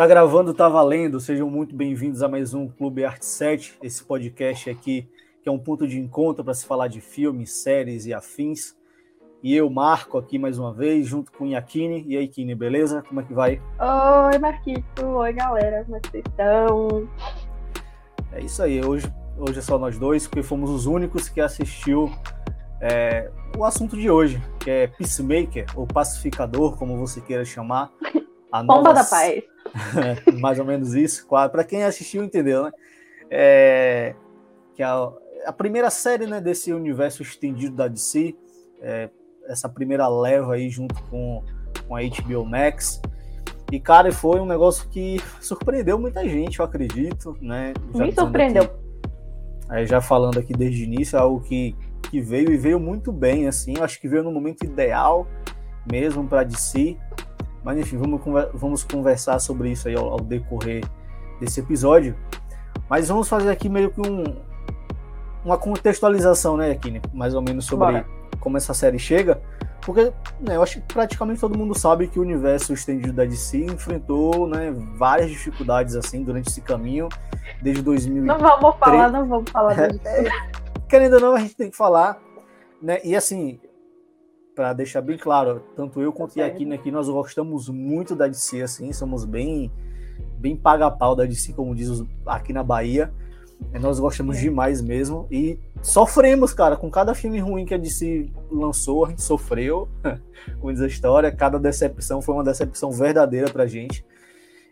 Tá gravando, tá valendo. Sejam muito bem-vindos a mais um Clube Arte 7, esse podcast aqui que é um ponto de encontro para se falar de filmes, séries e afins. E eu, Marco, aqui mais uma vez, junto com Yakine. E aí, Kine, beleza? Como é que vai? Oi, Marquito. Oi, galera. Como é que vocês estão? É isso aí. Hoje, hoje é só nós dois, porque fomos os únicos que assistiu é, o assunto de hoje, que é Peacemaker, ou Pacificador, como você queira chamar. A Bomba da Paz. mais ou menos isso. Para quem assistiu, entendeu, né? É, que é a, a, primeira série né, desse universo estendido da DC, é, essa primeira leva aí junto com, com a HBO Max. E, cara, foi um negócio que surpreendeu muita gente, eu acredito, né? Já Me surpreendeu. Aqui, aí já falando aqui desde o início, é algo que, que veio e veio muito bem, assim. Eu acho que veio no momento ideal mesmo para DC. Mas enfim, vamos, vamos conversar sobre isso aí ao, ao, decorrer desse episódio. Mas vamos fazer aqui meio que um, uma contextualização, né, aqui, mais ou menos sobre Bora. como essa série chega. Porque né, eu acho que praticamente todo mundo sabe que o universo estendido da DC enfrentou né, várias dificuldades assim durante esse caminho, desde 2000. Não vamos falar, não vamos falar. É, querendo ou não, a gente tem que falar. Né? E assim, para deixar bem claro, tanto eu quanto a Yakina aqui, nós gostamos muito da DC, assim, somos bem bem paga-pau da DC, como diz aqui na Bahia. Nós gostamos é. demais mesmo e sofremos, cara, com cada filme ruim que a DC lançou, a gente sofreu, com diz a história, cada decepção foi uma decepção verdadeira pra gente.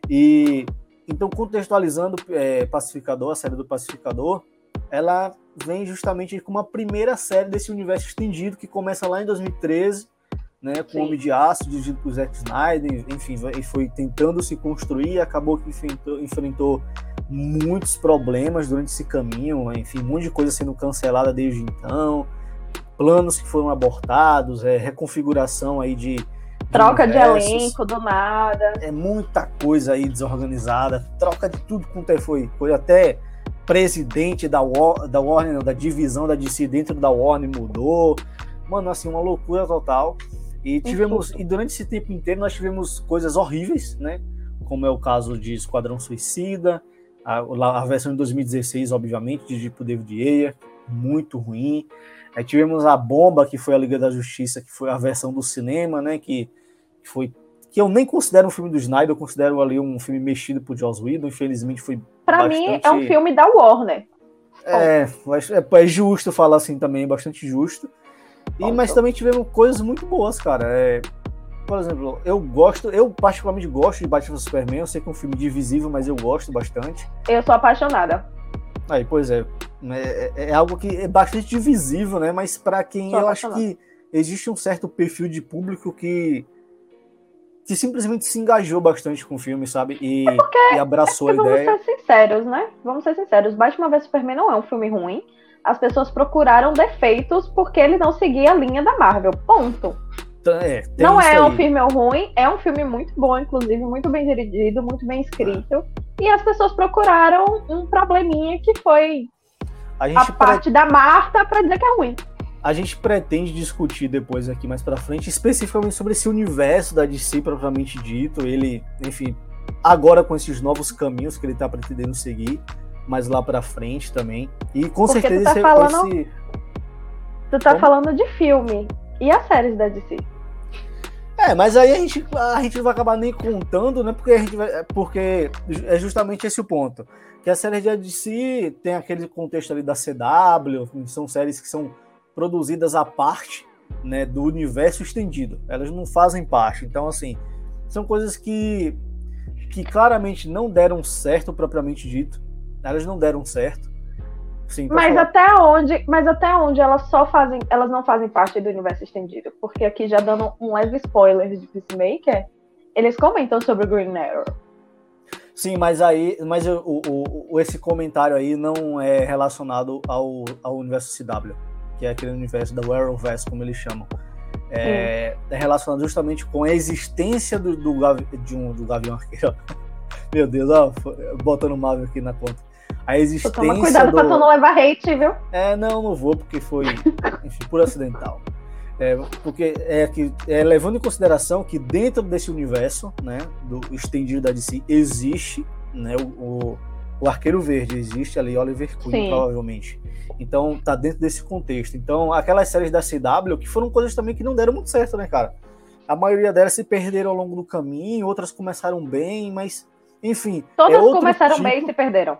E então, contextualizando é, Pacificador, a série do Pacificador, ela vem justamente com uma primeira série desse universo estendido que começa lá em 2013, né, com o Homem de Aço, dirigido por Zack Snyder, enfim, foi tentando se construir, acabou que enfrentou, enfrentou muitos problemas durante esse caminho, enfim, um monte de coisa sendo cancelada desde então, planos que foram abortados, é, reconfiguração aí de, troca de elenco do nada, é muita coisa aí desorganizada, troca de tudo quanto é foi, foi até presidente da, War, da Warner, da divisão da DC dentro da Warner mudou. Mano, assim, uma loucura total. E tivemos, e durante esse tempo inteiro nós tivemos coisas horríveis, né? Como é o caso de Esquadrão Suicida, a, a versão de 2016, obviamente, de tipo David Ayer, muito ruim. Aí tivemos a Bomba, que foi a Liga da Justiça, que foi a versão do cinema, né? Que, que foi que eu nem considero um filme do Snyder, eu considero ali um filme mexido por Joss Whedon, infelizmente foi Para bastante... mim é um filme da Warner. É, é, é justo falar assim também, bastante justo. E, mas também tivemos coisas muito boas, cara. É, por exemplo, eu gosto, eu particularmente gosto de Batman Superman, eu sei que é um filme divisível, mas eu gosto bastante. Eu sou apaixonada. Aí, pois é, é, é algo que é bastante divisível, né? Mas para quem sou eu acho que existe um certo perfil de público que que simplesmente se engajou bastante com o filme, sabe? E, é porque, e abraçou é a ideia. Vamos ser sinceros, né? Vamos ser sinceros. Batman vs Superman não é um filme ruim. As pessoas procuraram defeitos porque ele não seguia a linha da Marvel. Ponto. É, não é um filme ruim, é um filme muito bom, inclusive, muito bem dirigido, muito bem escrito. E as pessoas procuraram um probleminha que foi a, a parte da Marta para dizer que é ruim a gente pretende discutir depois aqui mais para frente, especificamente sobre esse universo da DC propriamente dito, ele, enfim, agora com esses novos caminhos que ele tá pretendendo seguir, mas lá para frente também. E com Porque certeza tu tá esse, falando, esse... Tu tá Como? falando de filme e as séries da DC. É, mas aí a gente, a gente não vai acabar nem contando, né? Porque a gente vai, porque é justamente esse o ponto. Que a série da DC tem aquele contexto ali da CW, são séries que são produzidas à parte né, do universo estendido. Elas não fazem parte. Então, assim, são coisas que, que claramente não deram certo, propriamente dito. Elas não deram certo. Sim, mas falar. até onde, mas até onde elas só fazem, elas não fazem parte do universo estendido, porque aqui já dando um leve spoiler de Peacemaker, eles comentam sobre o Green Arrow. Sim, mas aí, mas o, o, o, esse comentário aí não é relacionado ao, ao universo CW que é aquele universo da Arrowverse, como eles chamam. É, é, relacionado justamente com a existência do, do, de um, do Gavião Arqueiro. Meu Deus, ó, botando o Marvel aqui na conta. A existência. Toma cuidado do... pra tu não levar hate, viu? É, não, não vou, porque foi, enfim, por acidental. É, porque é que é, levando em consideração que dentro desse universo, né, do estendido da DC, existe, né, o, o, o Arqueiro Verde, existe ali Oliver Queen, Sim. provavelmente. Então tá dentro desse contexto. Então aquelas séries da CW que foram coisas também que não deram muito certo, né, cara? A maioria delas se perderam ao longo do caminho, outras começaram bem, mas enfim. Todas é começaram tipo... bem e se perderam.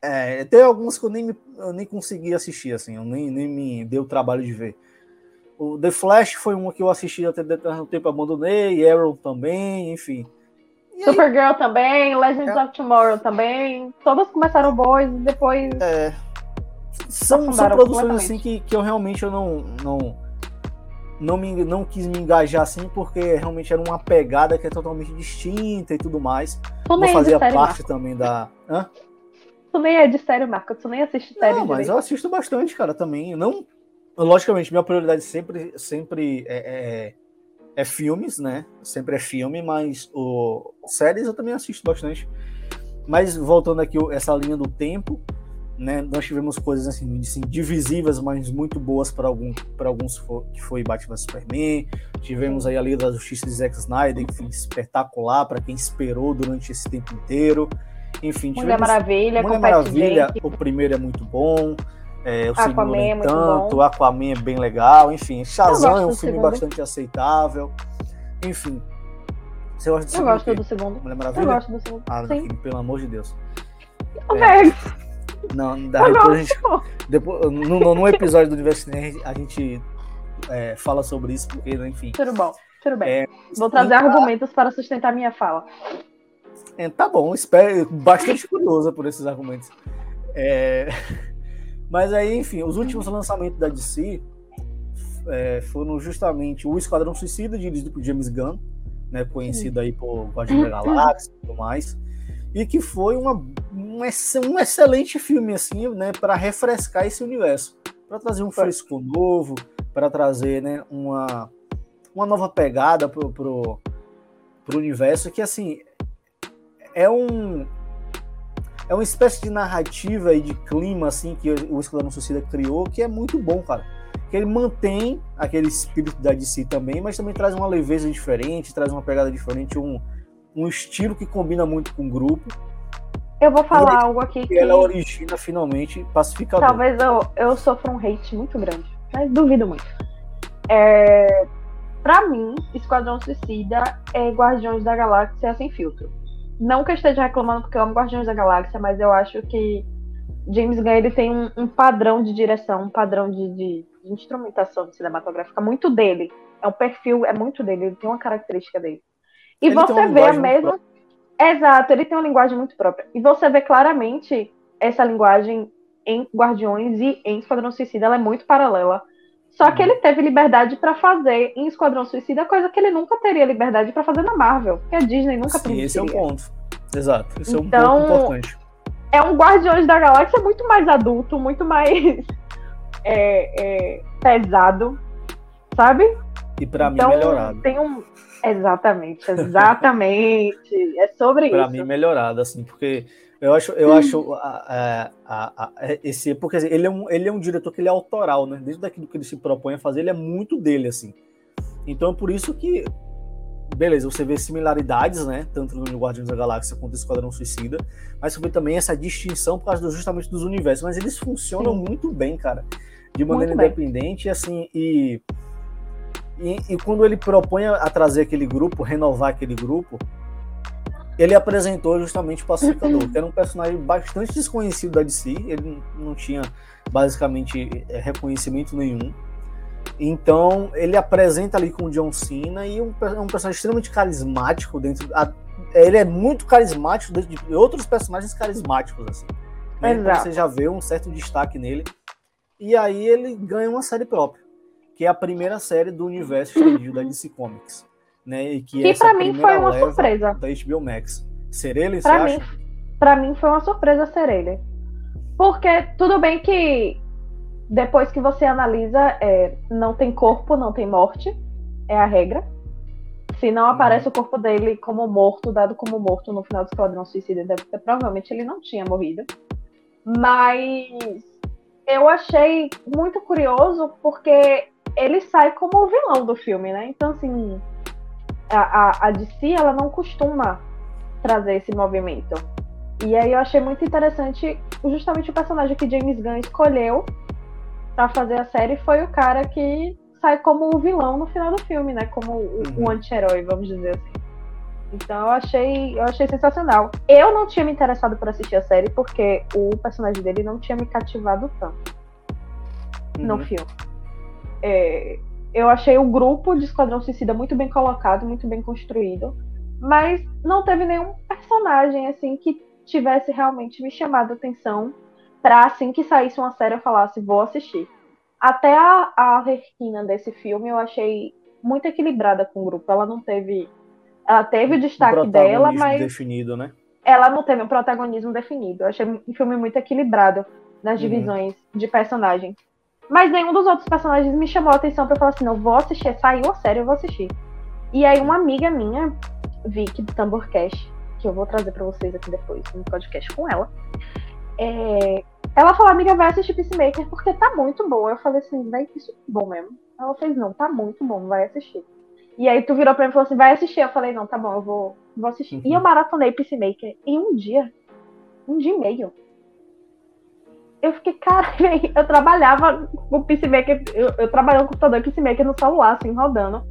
É, tem alguns que eu nem, eu nem consegui assistir, assim, eu nem, nem me deu o trabalho de ver. O The Flash foi uma que eu assisti até determinado tempo, abandonei, Arrow também, enfim. Supergirl também, Legends é... of Tomorrow também, todas começaram boas e depois. É. São, são produções assim que, que eu realmente eu não, não, não, me, não quis me engajar assim, porque realmente era uma pegada que é totalmente distinta e tudo mais. Tu não fazia parte Marco. também da. Hã? Tu nem é de série, Marco, tu nem assiste série. Não, mas eu assisto bastante, cara, também. Não logicamente, minha prioridade sempre, sempre é, é, é, filmes, né? Sempre é filme, mas o séries eu também assisto bastante. Mas voltando aqui essa linha do tempo, né? Nós tivemos coisas assim, assim divisivas, mas muito boas para algum, para alguns que foi Batman Superman. Tivemos aí a Liga da Justiça de Zack Snyder, foi espetacular para quem esperou durante esse tempo inteiro. Enfim, Mulher Maravilha, Mulher Maravilha, o primeiro é muito bom. É, o segundo nem é tanto, o Aquaman é bem legal, enfim, Shazam é um filme segundo. bastante aceitável. Enfim. Você gosta do segundo? Eu gosto do segundo. Mulher Maravilha? Eu gosto do segundo. Ah, Sim. pelo amor de Deus. É. Não, dá, depois a gente, depois, no, no episódio do Universo a gente é, fala sobre isso, porque, enfim. Tudo bom, tudo bem. É, Vou trazer então, argumentos para sustentar minha fala. É, tá bom, espero, bastante curiosa por esses argumentos. É, mas aí, enfim, os últimos lançamentos da DC é, foram justamente o Esquadrão Suicida, dirigido por James Gunn, né, conhecido aí por Guardião da Galáxia e tudo mais, e que foi uma, um, um excelente filme, assim, né, para refrescar esse universo, para trazer um fresco novo, para trazer, né, uma, uma nova pegada pro, pro, pro universo, que, assim, é um é uma espécie de narrativa e de clima assim que o Esquadrão Suicida criou que é muito bom, cara. Que ele mantém aquele espírito da DC também, mas também traz uma leveza diferente, traz uma pegada diferente, um, um estilo que combina muito com o grupo. Eu vou falar algo aqui que. Ela origina finalmente pacificador. Talvez eu, eu sofra um hate muito grande, mas duvido muito. É, pra mim, Esquadrão Suicida é Guardiões da Galáxia sem filtro. Não que eu esteja reclamando porque eu amo Guardiões da Galáxia, mas eu acho que James Gunn ele tem um, um padrão de direção, um padrão de, de, de, instrumentação cinematográfica muito dele. É um perfil, é muito dele, ele tem uma característica dele. E ele você vê a mesma. Exato, ele tem uma linguagem muito própria. E você vê claramente essa linguagem em Guardiões e em Esquadrão Suicida, ela é muito paralela. Só que uhum. ele teve liberdade para fazer em Esquadrão Suicida coisa que ele nunca teria liberdade para fazer na Marvel, que a Disney nunca Sim, esse é um ponto. Exato, esse então, é um ponto importante. É um Guardiões da Galáxia muito mais adulto, muito mais é, é, pesado, sabe? E para então, mim melhorado. Tem um exatamente, exatamente. é sobre pra isso. Para mim melhorado, assim, porque eu acho, eu acho a, a, a, esse porque assim, ele é um ele é um diretor que ele é autoral, né? Desde daquilo que ele se propõe a fazer, ele é muito dele assim. Então por isso que beleza, você vê similaridades, né? Tanto no Guardiões da Galáxia quanto no Esquadrão Suicida, mas você vê também essa distinção por causa do, justamente dos universos. Mas eles funcionam Sim. muito bem, cara, de maneira muito independente, bem. assim, e, e, e quando ele propõe a trazer aquele grupo, renovar aquele grupo, ele apresentou justamente o Pacificador, que era um personagem bastante desconhecido da DC, ele não tinha basicamente é, reconhecimento nenhum. Então ele apresenta ali com o John Cena e um, um personagem extremamente carismático dentro. A, ele é muito carismático dentro de outros personagens carismáticos assim. Né? Então você já vê um certo destaque nele. E aí ele ganha uma série própria, que é a primeira série do universo estendido da DC Comics né? E que, que para mim foi uma surpresa da HBO Max. Ser ele, pra mim, acha? Para mim foi uma surpresa ser ele. Porque tudo bem que depois que você analisa, é, não tem corpo, não tem morte, é a regra. Se não aparece uhum. o corpo dele como morto, dado como morto no final do Esquadrão Suicida, deve ter, provavelmente ele não tinha morrido. Mas eu achei muito curioso porque ele sai como o vilão do filme, né? Então, assim, a, a, a DC, ela não costuma trazer esse movimento. E aí eu achei muito interessante justamente o personagem que James Gunn escolheu para fazer a série foi o cara que sai como o vilão no final do filme, né? Como o, uhum. o anti-herói, vamos dizer assim. Então eu achei, eu achei sensacional. Eu não tinha me interessado por assistir a série porque o personagem dele não tinha me cativado tanto uhum. no filme. É, eu achei o grupo de Esquadrão Suicida muito bem colocado, muito bem construído, mas não teve nenhum personagem assim que tivesse realmente me chamado a atenção para assim que saísse uma série eu falasse vou assistir. Até a, a Arlequina desse filme eu achei muito equilibrada com o grupo. Ela não teve ela teve o destaque um dela, mas. definido, né? Ela não teve um protagonismo definido. Eu achei um filme muito equilibrado nas uhum. divisões uhum. de personagem. Mas nenhum dos outros personagens me chamou a atenção pra falar assim: não, vou assistir. Saiu a série, eu vou assistir. E aí, uma amiga minha, Vicky do Tamborcast, que eu vou trazer pra vocês aqui depois, no podcast com ela, é... ela falou: amiga, vai assistir Peacemaker porque tá muito bom. Eu falei assim: vai, isso é bom mesmo. Ela fez: não, tá muito bom, vai assistir. E aí tu virou pra mim e falou assim, vai assistir. Eu falei, não, tá bom, eu vou, vou assistir. Uhum. E eu maratonei Peacemaker em um dia. Um dia e meio. Eu fiquei, cara, eu trabalhava com Peacemaker, eu, eu trabalhava no computador e Peacemaker no celular, assim, rodando.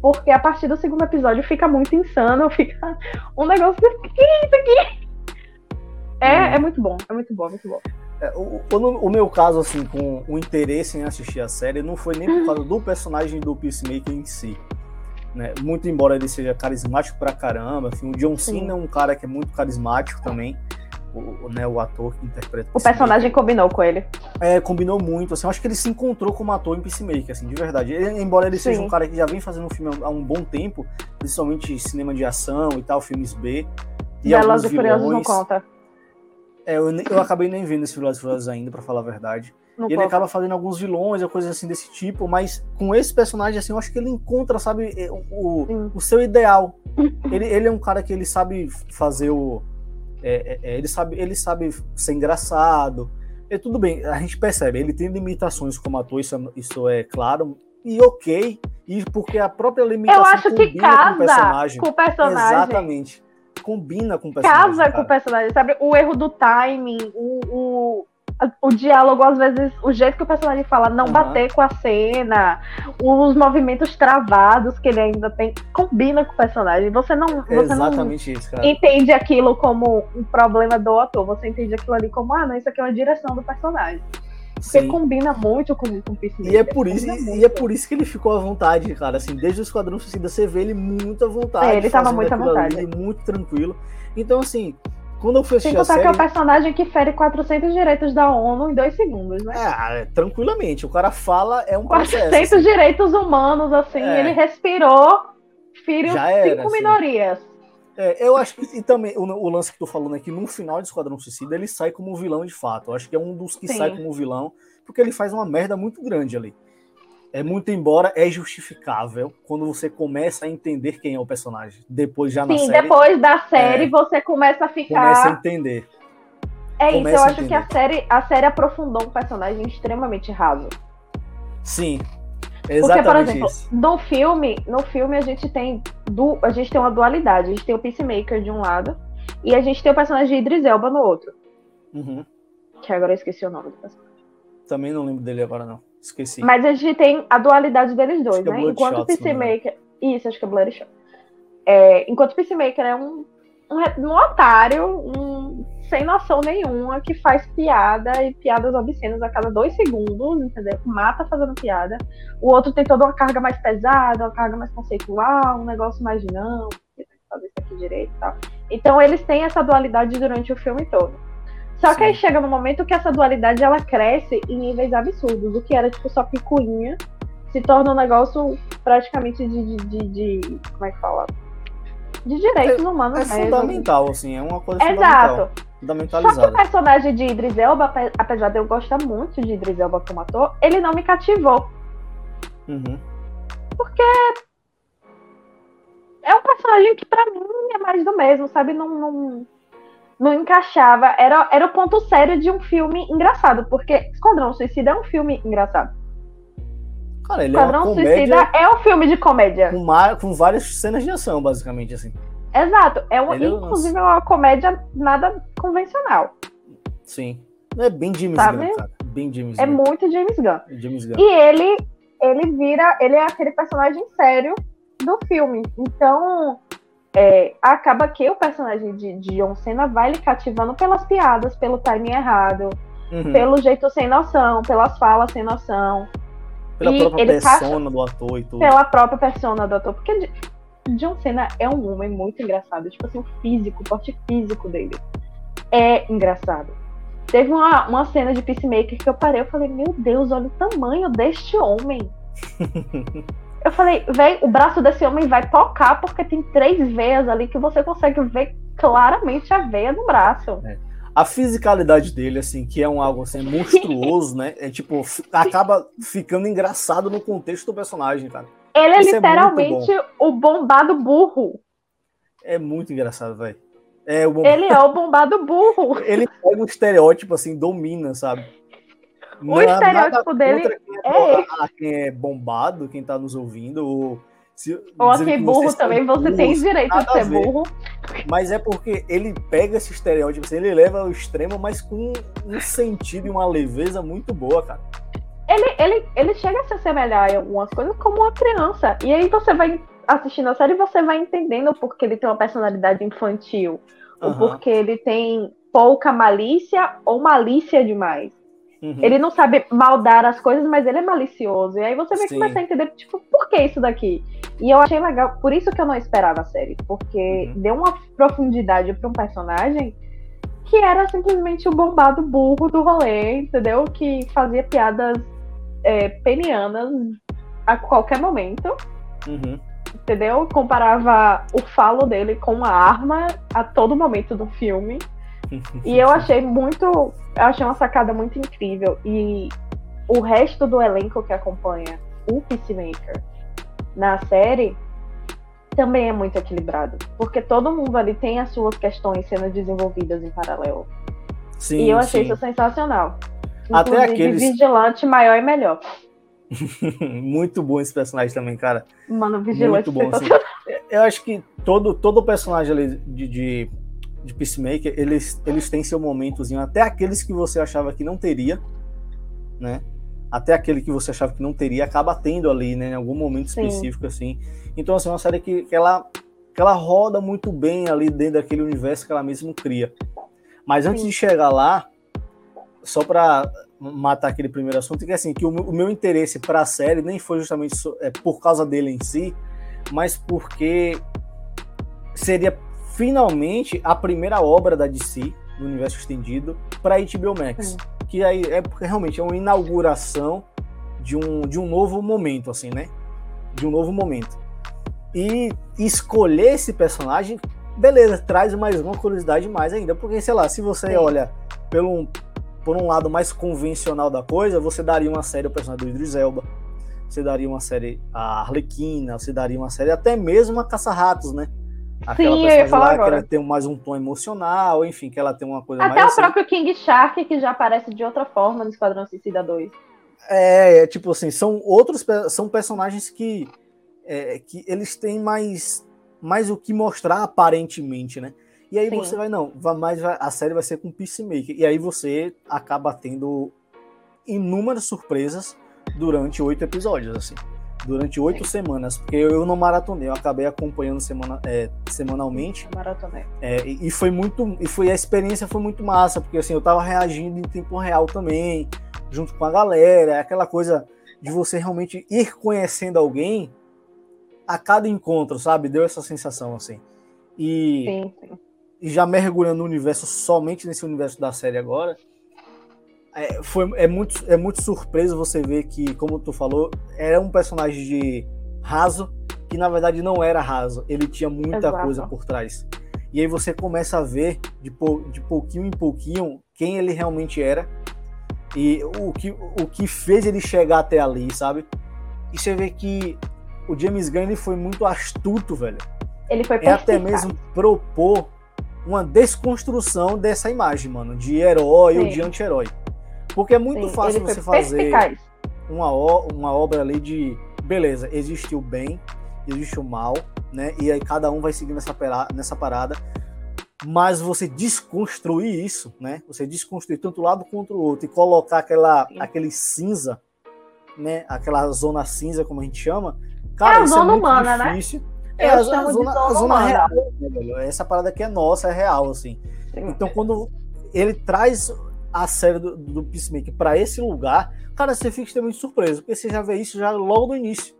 Porque a partir do segundo episódio fica muito insano, fica um negócio. O que é isso aqui? É, uhum. é muito bom, é muito bom, é muito bom. É, o, o, o, meu caso, assim, com o interesse em assistir a série, não foi nem por causa do personagem do Peacemaker em si. Né? Muito embora ele seja carismático pra caramba, assim, o John Cena é um cara que é muito carismático também. O, né, o ator que interpreta. O personagem combinou com ele. É, combinou muito. Assim, eu acho que ele se encontrou como ator em Peacemaker, assim, de verdade. Ele, embora ele Sim. seja um cara que já vem fazendo um filme há um bom tempo, principalmente cinema de ação e tal, filmes B. E Velas e Furiosos não conta. É, eu, eu acabei nem vendo esse Velozes e Furiosos ainda, para falar a verdade. Não e ele acaba fazendo alguns vilões ou coisas assim desse tipo, mas com esse personagem, assim, eu acho que ele encontra, sabe, é, o, o seu ideal. ele, ele é um cara que ele sabe fazer o. É, é, é, ele, sabe, ele sabe ser engraçado. E tudo bem, a gente percebe, ele tem limitações como ator, isso, é, isso é claro, e ok, e porque a própria limitação eu acho que casa com o personagem. Com o personagem. Exatamente. Combina com o personagem. Casa cara. com o personagem, sabe? O erro do timing, o, o o diálogo, às vezes, o jeito que o personagem fala, não uhum. bater com a cena, os movimentos travados que ele ainda tem, combina com o personagem. Você não, você não isso, entende aquilo como um problema do ator, você entende aquilo ali como, ah, não, isso aqui é uma direção do personagem. Porque Sim. combina muito com, com o Peacemaker. E é por isso, e, e é por isso que ele ficou à vontade, cara. Assim, desde o Esquadrão Suicida, você vê ele muito à vontade. É, ele tava muito à vontade. Ali, muito tranquilo. Então, assim, quando eu fui assistir Sem contar a série... que é o personagem que fere 400 direitos da ONU em dois segundos, né? É, tranquilamente. O cara fala, é um 400 processo. assim. direitos humanos, assim, é. ele respirou, feriu cinco assim. minorias. É, eu acho que e também o, o, lance que tu falando aqui, no final de Esquadrão Suicida, ele sai como vilão de fato. Eu acho que é um dos que Sim. sai como vilão, porque ele faz uma merda muito grande ali é muito embora é justificável quando você começa a entender quem é o personagem. Depois já Sim, na série. Sim, depois da série é, você começa a ficar. Começa a entender. É começa isso, eu acho que a série, a série aprofundou um personagem extremamente raso. Sim. Exatamente Porque, por exemplo, isso. no filme, no filme a gente tem du, a gente tem uma dualidade. A gente tem o Peacemaker de um lado e a gente tem o personagem de Idris Elba no outro. Uhum. Que agora eu esqueci o nome do personagem. Também não lembro dele agora, não. Esqueci. Mas a gente tem a dualidade deles dois, né? Enquanto o Peacemaker. Isso, acho que é Bloodshot. É, enquanto o Peacemaker é um, um, um otário, um sem noção nenhuma, que faz piada e piadas obscenas a cada dois segundos, entendeu? Mata fazendo piada. O outro tem toda uma carga mais pesada, uma carga mais conceitual, um negócio mais dinâmico, que fazer isso aqui direito e tal. Então eles têm essa dualidade durante o filme todo. Só Sim. que aí chega no momento que essa dualidade ela cresce em níveis absurdos. O que era tipo só picuinha se torna um negócio praticamente de. de, de, de como é que fala? De direitos é, humanos. É mesmo. fundamental, assim, é uma coisa Exato. Fundamentalizada. Só que o personagem de Idris Elba, apesar de eu gostar muito de Idris Elba como ator, ele não me cativou. Uhum. Porque é um personagem que para mim é mais do mesmo, sabe? Não, não, não encaixava. Era, era o ponto sério de um filme engraçado, porque Esquadrão Suicida é um filme engraçado. Cara, ele Esquadrão é uma comédia. Suicida é um filme de comédia. Com, com várias cenas de ação, basicamente, assim. Exato. É um, ele, inclusive, é uma comédia nada convencional. Sim. É bem James Sabe? Gunn, cara. Bem James é Gunn. muito James Gunn. James Gunn. E ele, ele vira. Ele é aquele personagem sério do filme. Então, é, acaba que o personagem de, de John Cena vai lhe cativando pelas piadas, pelo timing errado, uhum. pelo jeito sem noção, pelas falas sem noção. Pela e própria persona do ator e tudo. Pela própria persona do ator. Porque John Cena é um homem muito engraçado. Tipo assim, o físico, o porte físico dele é engraçado. Teve uma, uma cena de Peacemaker que eu parei, eu falei, meu Deus, olha o tamanho deste homem. Eu falei, velho, o braço desse homem vai tocar porque tem três veias ali que você consegue ver claramente a veia do braço. É. A fisicalidade dele, assim, que é um algo assim, monstruoso, né? É tipo, acaba ficando engraçado no contexto do personagem, cara. Ele é Isso é literalmente é o bombado burro. É muito engraçado, velho. É Ele é o bombado burro. Ele pega um estereótipo, assim, domina, sabe? O estereótipo dele é, é quem é bombado, quem tá nos ouvindo, ou... Se, ou a quem burro também, você tem direito de ser burro. Mas é porque ele pega esse estereótipo, assim, ele leva ao extremo, mas com um sentido e uma leveza muito boa, cara. Ele, ele, ele chega a se assemelhar em algumas coisas como uma criança. E aí você vai assistindo a série e você vai entendendo porque ele tem uma personalidade infantil. Uhum. Ou porque ele tem pouca malícia ou malícia demais. Uhum. Ele não sabe maldar as coisas, mas ele é malicioso. E aí você vai Sim. começar a entender, tipo, por que isso daqui? E eu achei legal, por isso que eu não esperava a série, porque uhum. deu uma profundidade para um personagem que era simplesmente o bombado burro do rolê, entendeu? Que fazia piadas é, penianas a qualquer momento. Uhum. Entendeu? Comparava o falo dele com uma arma a todo momento do filme. E eu achei muito. Eu achei uma sacada muito incrível. E o resto do elenco que acompanha o Peacemaker na série também é muito equilibrado. Porque todo mundo ali tem as suas questões sendo desenvolvidas em paralelo. Sim, e eu achei sim. isso sensacional. Até aqueles. Vigilante maior e melhor. muito bom esse personagem também, cara. Mano, Vigilante. Muito bom. Assim. Eu acho que todo, todo personagem ali de, de de Peacemaker, eles, eles têm seu momentozinho, até aqueles que você achava que não teria, né? Até aquele que você achava que não teria, acaba tendo ali, né? Em algum momento específico, Sim. assim. Então, assim, é uma série que, que, ela, que ela roda muito bem ali dentro daquele universo que ela mesma cria. Mas antes Sim. de chegar lá, só para matar aquele primeiro assunto, que é assim, que o, o meu interesse para a série nem foi justamente é, por causa dele em si, mas porque seria finalmente a primeira obra da DC no universo estendido para HBO Max, que aí é realmente é uma inauguração de um, de um novo momento, assim, né? De um novo momento. E escolher esse personagem, beleza, traz mais uma curiosidade mais ainda, porque sei lá, se você Sim. olha pelo por um lado mais convencional da coisa, você daria uma série ao personagem do Idris Elba, você daria uma série a Arlequina, você daria uma série até mesmo a Caça-Ratos, né? Aquela Sim, eu ia falar lá, agora. que ela tem mais um tom emocional, enfim, que ela tem uma coisa Até mais. Até o assim. próprio King Shark, que já aparece de outra forma no Esquadrão Suicida 2. É, é, tipo assim, são outros são personagens que, é, que eles têm mais, mais o que mostrar aparentemente, né? E aí Sim. você vai, não, vai, mais a série vai ser com Peacemaker. E aí você acaba tendo inúmeras surpresas durante oito episódios, assim durante oito semanas, porque eu não maratonei, eu acabei acompanhando semana, é, semanalmente. Maratonei. É, e, foi muito, e foi a experiência foi muito massa, porque assim eu tava reagindo em tempo real também, junto com a galera, é aquela coisa de você realmente ir conhecendo alguém a cada encontro, sabe? Deu essa sensação assim. E, sim, sim. e já mergulhando no universo somente nesse universo da série agora, é, foi, é, muito, é muito surpreso você ver que, como tu falou, era um personagem de raso, que na verdade não era raso, ele tinha muita Exato. coisa por trás. E aí você começa a ver de, de pouquinho em pouquinho quem ele realmente era e o que, o que fez ele chegar até ali, sabe? E você vê que o James Gunn ele foi muito astuto, velho. Ele foi É até mesmo propor uma desconstrução dessa imagem, mano, de herói Sim. ou de anti-herói. Porque é muito Sim, fácil você fazer. uma, uma obra ali de beleza, existe o bem, existe o mal, né? E aí cada um vai seguir nessa, nessa parada. Mas você desconstruir isso, né? Você desconstruir tanto um lado quanto o outro e colocar aquela, aquele cinza, né? Aquela zona cinza, como a gente chama. Cara, é a zona é humana, né? difícil. né? É, a, zona, a zona, a zona real. Né, Essa parada aqui é nossa, é real, assim. Sim. Então, quando ele traz a série do, do Peacemaker para esse lugar, cara, você fica extremamente surpreso, porque você já vê isso já logo no início.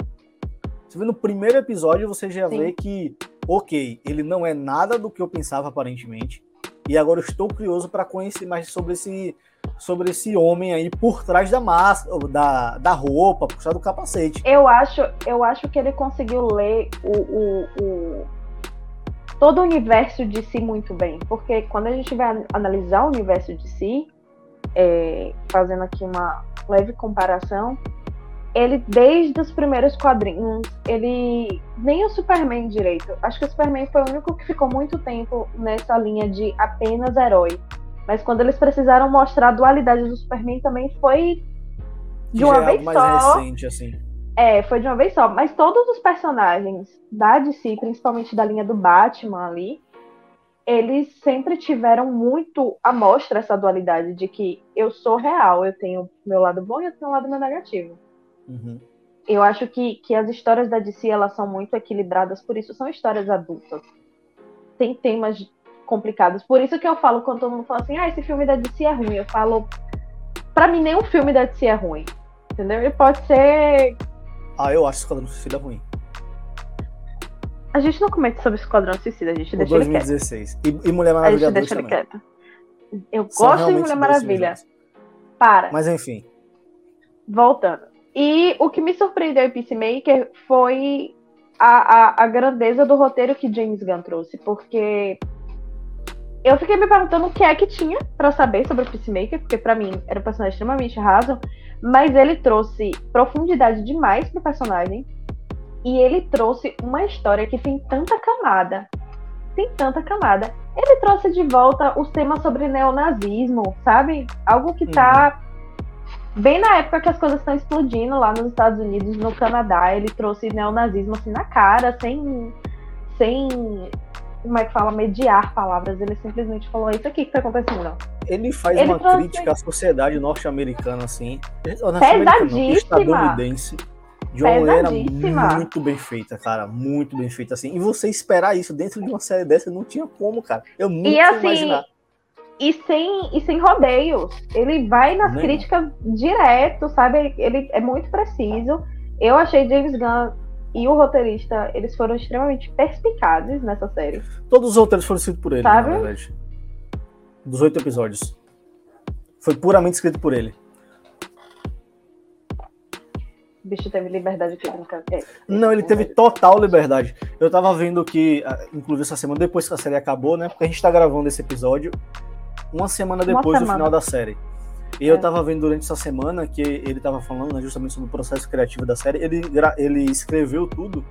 Você vê no primeiro episódio, você já Sim. vê que, ok, ele não é nada do que eu pensava aparentemente. E agora eu estou curioso para conhecer mais sobre esse, sobre esse homem aí por trás da máscara, da, da roupa, por trás do capacete. Eu acho, eu acho que ele conseguiu ler o, o, o, todo o universo de si muito bem. Porque quando a gente vai analisar o universo de si, é, fazendo aqui uma leve comparação, ele, desde os primeiros quadrinhos, ele. Nem o Superman direito. Acho que o Superman foi o único que ficou muito tempo nessa linha de apenas herói. Mas quando eles precisaram mostrar a dualidade do Superman também foi de uma é vez mais só. Recente, assim. É, foi de uma vez só. Mas todos os personagens da DC, principalmente da linha do Batman ali, eles sempre tiveram muito a mostra essa dualidade de que eu sou real, eu tenho meu lado bom e eu tenho o lado meu negativo. Uhum. Eu acho que, que as histórias da DC elas são muito equilibradas, por isso são histórias adultas. Tem temas complicados. Por isso que eu falo quando todo mundo fala assim, ah, esse filme da DC é ruim. Eu falo, para mim nenhum filme da DC é ruim. Entendeu? Ele pode ser. Ah, eu acho Esquadrão Suicida ruim. A gente não comenta sobre Esquadrão Suicida, a gente o deixa 2016. ele quieto. E, e Mulher Maravilha. A gente deixa ele quieto. Eu São gosto de Mulher Maravilha. Para. Mas enfim. Voltando. E o que me surpreendeu em Peacemaker foi a, a, a grandeza do roteiro que James Gunn trouxe, porque eu fiquei me perguntando o que é que tinha para saber sobre o Peacemaker, porque para mim era um personagem extremamente raso, mas ele trouxe profundidade demais pro personagem. E ele trouxe uma história que tem tanta camada. Tem tanta camada. Ele trouxe de volta os temas sobre neonazismo, sabe? Algo que tá uhum. bem na época que as coisas estão explodindo lá nos Estados Unidos, no Canadá. Ele trouxe neonazismo assim na cara, sem sem como é que fala, mediar palavras. Ele simplesmente falou: é isso aqui que tá acontecendo. Ele faz ele uma crítica à sociedade norte-americana, assim. Pesadíssima. Estadunidense. De uma maneira muito bem feita, cara. Muito bem feita, assim. E você esperar isso dentro de uma série dessa não tinha como, cara. Eu nunca e, assim, imaginar. E sem, e sem rodeios. Ele vai nas críticas direto, sabe? Ele é muito preciso. Eu achei James Gunn e o roteirista, eles foram extremamente perspicazes nessa série. Todos os roteiros foram escritos por ele, Sabe? na verdade. Dos oito episódios. Foi puramente escrito por ele. O bicho teve liberdade que nunca é, Não, ele teve total liberdade. Eu tava vendo que, ah, inclusive essa semana, depois que a série acabou, né? Porque a gente tá gravando esse episódio uma semana depois uma semana. do final da série. E é. eu tava vendo durante essa semana que ele tava falando né, justamente sobre o processo criativo da série. Ele, ele escreveu tudo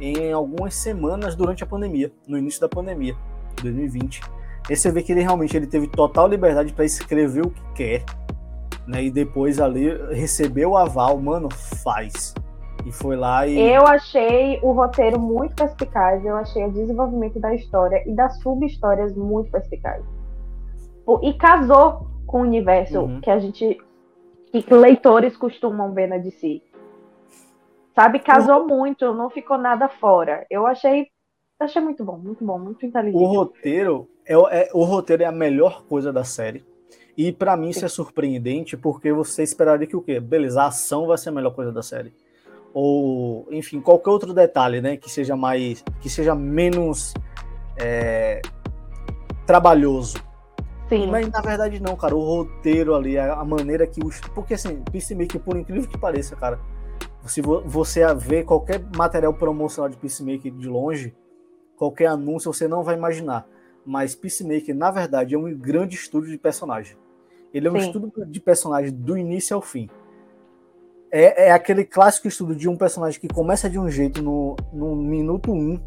em algumas semanas durante a pandemia, no início da pandemia, 2020. E você vê que ele realmente ele teve total liberdade para escrever o que quer, né? E depois ali recebeu o aval, mano, faz. E foi lá e. Eu achei o roteiro muito perspicaz, eu achei o desenvolvimento da história e das sub-histórias muito perspicaz. E casou com o universo uhum. que a gente. que leitores costumam ver na DC. Sabe, casou uhum. muito, não ficou nada fora. Eu achei. Achei muito bom, muito bom, muito inteligente. O roteiro é, é o roteiro é a melhor coisa da série. E para mim isso é surpreendente, porque você esperaria que o quê? Beleza, a ação vai ser a melhor coisa da série. Ou, enfim, qualquer outro detalhe, né? Que seja mais. que seja menos é, trabalhoso. Sim. Mas na verdade não, cara. O roteiro ali, a, maneira que os. Porque assim, Peacemaker, por incrível que pareça, cara, se você ver qualquer material promocional de Peacemaker de longe, qualquer anúncio, você não vai imaginar. Mas Peacemaker, na verdade, é um grande estudo de personagem. Ele é um Sim. estudo de personagem do início ao fim. É, é, aquele clássico estudo de um personagem que começa de um jeito no, no minuto um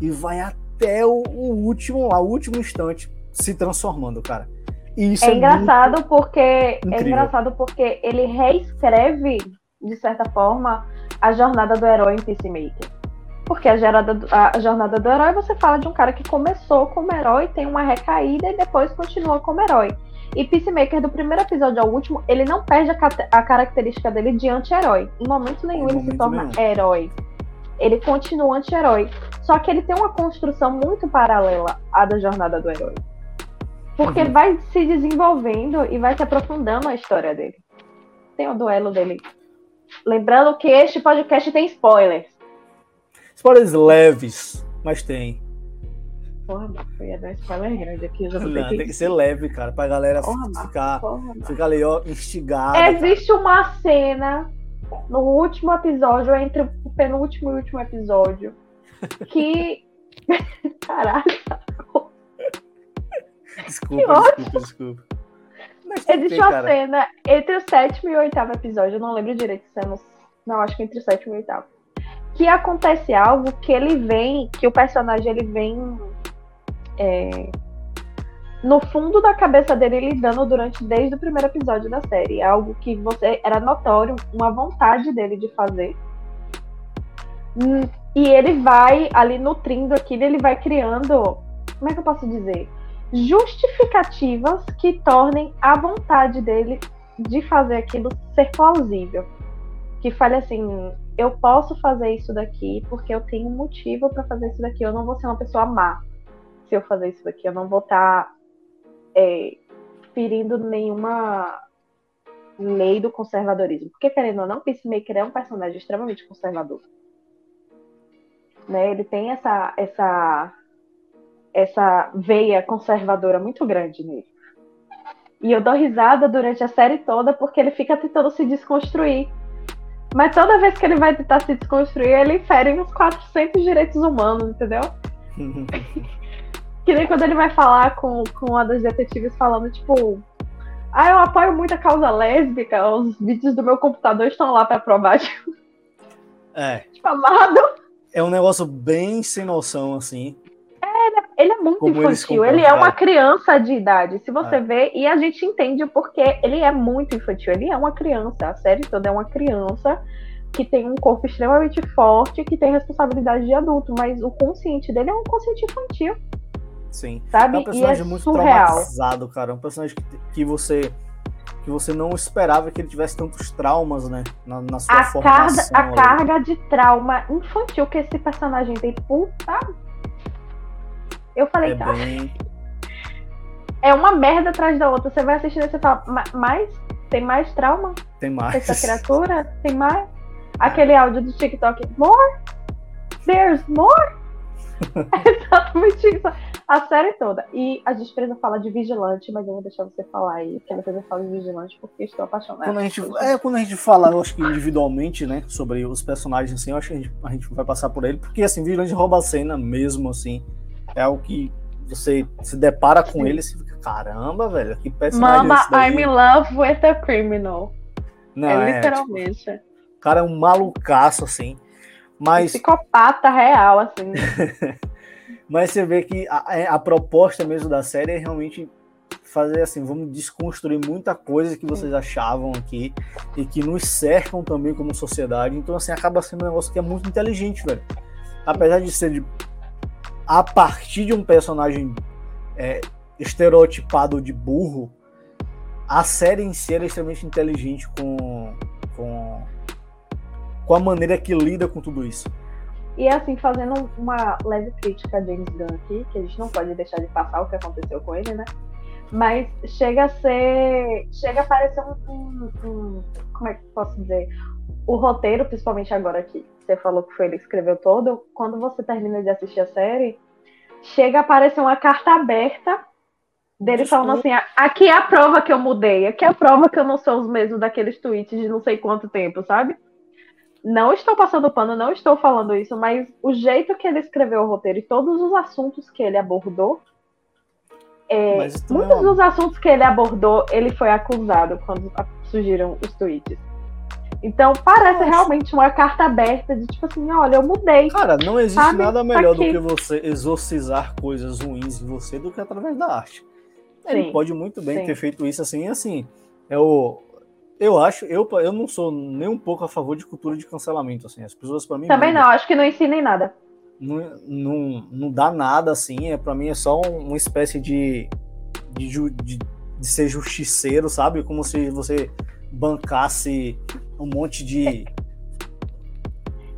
e vai até o, o último, o último instante se transformando, cara. Isso é, é engraçado porque é incrível. é engraçado porque ele reescreve de certa forma a jornada do herói em Peacemaker. Porque a, gerada, a, jornada do herói você fala de um cara que começou como herói, tem uma recaída e depois continua como herói. E Peacemaker, do primeiro episódio ao último, ele não perde a, a característica dele de anti-herói. Em momento nenhum em ele momento se torna nenhum. herói. Ele continua anti-herói. Só que ele tem uma construção muito paralela à da jornada do herói. Porque uhum. vai se desenvolvendo e vai se aprofundando a história dele. Tem o duelo dele. Lembrando que este podcast tem spoilers. Spoilers leves, mas tem. Porra, foi ia dar spoiler grande aqui. Já não, tem que ser leve, cara, pra galera porra, ficar, porra, ficar ali, ó, instigada. Existe cara. uma cena no último episódio, entre o penúltimo e o último episódio, que. Caralho. Desculpa, desculpa, desculpa. Existe uma cara. cena entre o sétimo e o oitavo episódio, eu não lembro direito se é no... Não, acho que entre o sétimo e o oitavo. Que acontece algo que ele vem, que o personagem ele vem é, no fundo da cabeça dele lidando durante desde o primeiro episódio da série. Algo que você era notório, uma vontade dele de fazer. Hum, e ele vai ali nutrindo aquilo, ele vai criando. Como é que eu posso dizer? Justificativas que tornem a vontade dele de fazer aquilo ser plausível. Que fale assim, eu posso fazer isso daqui porque eu tenho motivo para fazer isso daqui. Eu não vou ser uma pessoa má se eu fazer isso daqui. Eu não vou estar tá, é, ferindo nenhuma lei do conservadorismo. Porque, querendo ou não, Peacemaker é um personagem extremamente conservador. Né? Ele tem essa, essa, essa veia conservadora muito grande nele. E eu dou risada durante a série toda porque ele fica tentando se desconstruir. Mas toda vez que ele vai tentar se desconstruir, ele fere uns 400 direitos humanos, entendeu? Que nem quando ele vai falar com, com uma das detetives falando, tipo, ah, eu apoio muito a causa lésbica, os vídeos do meu computador estão lá para provar. É. Tipo, amado. É um negócio bem sem noção, assim. É, ele é muito Como infantil. Ele é uma criança de idade. Se você é. vê, e a gente entende o porquê. Ele é muito infantil. Ele é uma criança. A série toda é uma criança que tem um corpo extremamente forte, que tem responsabilidade de adulto, mas o consciente dele é um consciente infantil. Sim. Sabe? É um personagem é muito surreal. traumatizado, cara. Um personagem que, que você que você não esperava que ele tivesse tantos traumas, né? Na, na sua a formação. Carga, a carga de trauma infantil que esse personagem tem. Puta. Eu falei, é tá. Bem... É uma merda atrás da outra. Você vai assistindo e você fala, mais? Tem mais trauma? Tem mais. Essa criatura? Tem mais? Aquele áudio do TikTok. More? There's more? é exatamente isso a série toda. E a gente precisa falar de Vigilante, mas eu vou deixar você falar aí, porque você fala de Vigilante, porque estou apaixonada. Quando a gente, é, quando a gente fala, eu acho que individualmente, né, sobre os personagens, assim, eu acho que a gente, a gente vai passar por ele, porque, assim, Vigilante rouba a cena mesmo, assim, é algo que você se depara com Sim. ele e fica, caramba, velho, que personagem Mama, I'm in love with a criminal. Não, é, é literalmente. Tipo, o cara é um malucaço, assim. Mas... Um psicopata real, assim. Mas você vê que a, é, a, proposta mesmo da série é realmente fazer assim, vamos desconstruir muita coisa que vocês achavam aqui e que nos cercam também como sociedade. Então, assim, acaba sendo um negócio que é muito inteligente, velho. Apesar de ser de, a partir de um personagem é, estereotipado de burro, a série em si é extremamente inteligente com, com, com a maneira que lida com tudo isso. E assim, fazendo uma leve crítica a James Gunn aqui, que a gente não pode deixar de passar o que aconteceu com ele, né? Mas chega a ser. Chega a parecer um. um, um como é que posso dizer? O roteiro, principalmente agora que você falou que foi ele que escreveu todo, quando você termina de assistir a série, chega a parecer uma carta aberta dele falando assim: aqui é a prova que eu mudei, aqui é a prova que eu não sou os mesmos daqueles tweets de não sei quanto tempo, sabe? Não estou passando pano, não estou falando isso, mas o jeito que ele escreveu o roteiro e todos os assuntos que ele abordou, é, muitos dos assuntos que ele abordou, ele foi acusado quando surgiram os tweets. Então parece Nossa. realmente uma carta aberta de tipo assim, olha, eu mudei. Cara, não existe sabe? nada melhor do que você exorcizar coisas ruins em você do que através da arte. Ele pode muito bem Sim. ter feito isso assim, assim. É o, eu acho, eu, eu não sou nem um pouco a favor de cultura de cancelamento, assim. As pessoas, para mim. Também não, acho que não ensinem nada. Não, não, não dá nada, assim. É, para mim é só uma espécie de, de, de, de ser justiceiro, sabe? Como se você bancasse um monte de.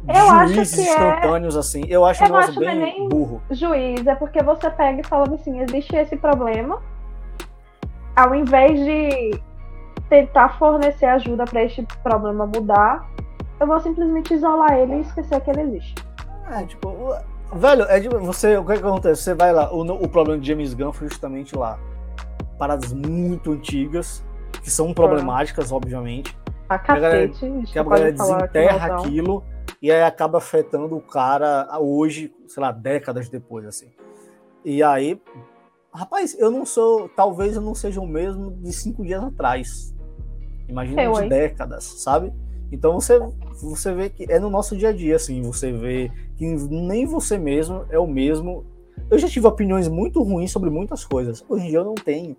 Eu juízes é instantâneos, é... assim. Eu acho eu um negócio é bem burro. Juiz, é porque você pega e fala assim: existe esse problema. Ao invés de tentar fornecer ajuda para este problema mudar, eu vou simplesmente isolar ele e esquecer que ele existe. É, tipo, velho, é de, você, o que, é que acontece? Você vai lá, o, o problema de James Gunn foi justamente lá. Paradas muito antigas, que são problemáticas, obviamente. A cacete, que a galera desenterra aquilo e aí acaba afetando o cara hoje, sei lá, décadas depois, assim. E aí, rapaz, eu não sou, talvez eu não seja o mesmo de cinco dias atrás, Imagina de décadas, sabe? Então você, você vê que é no nosso dia a dia, assim, você vê que nem você mesmo é o mesmo. Eu já tive opiniões muito ruins sobre muitas coisas. Hoje em dia eu não tenho.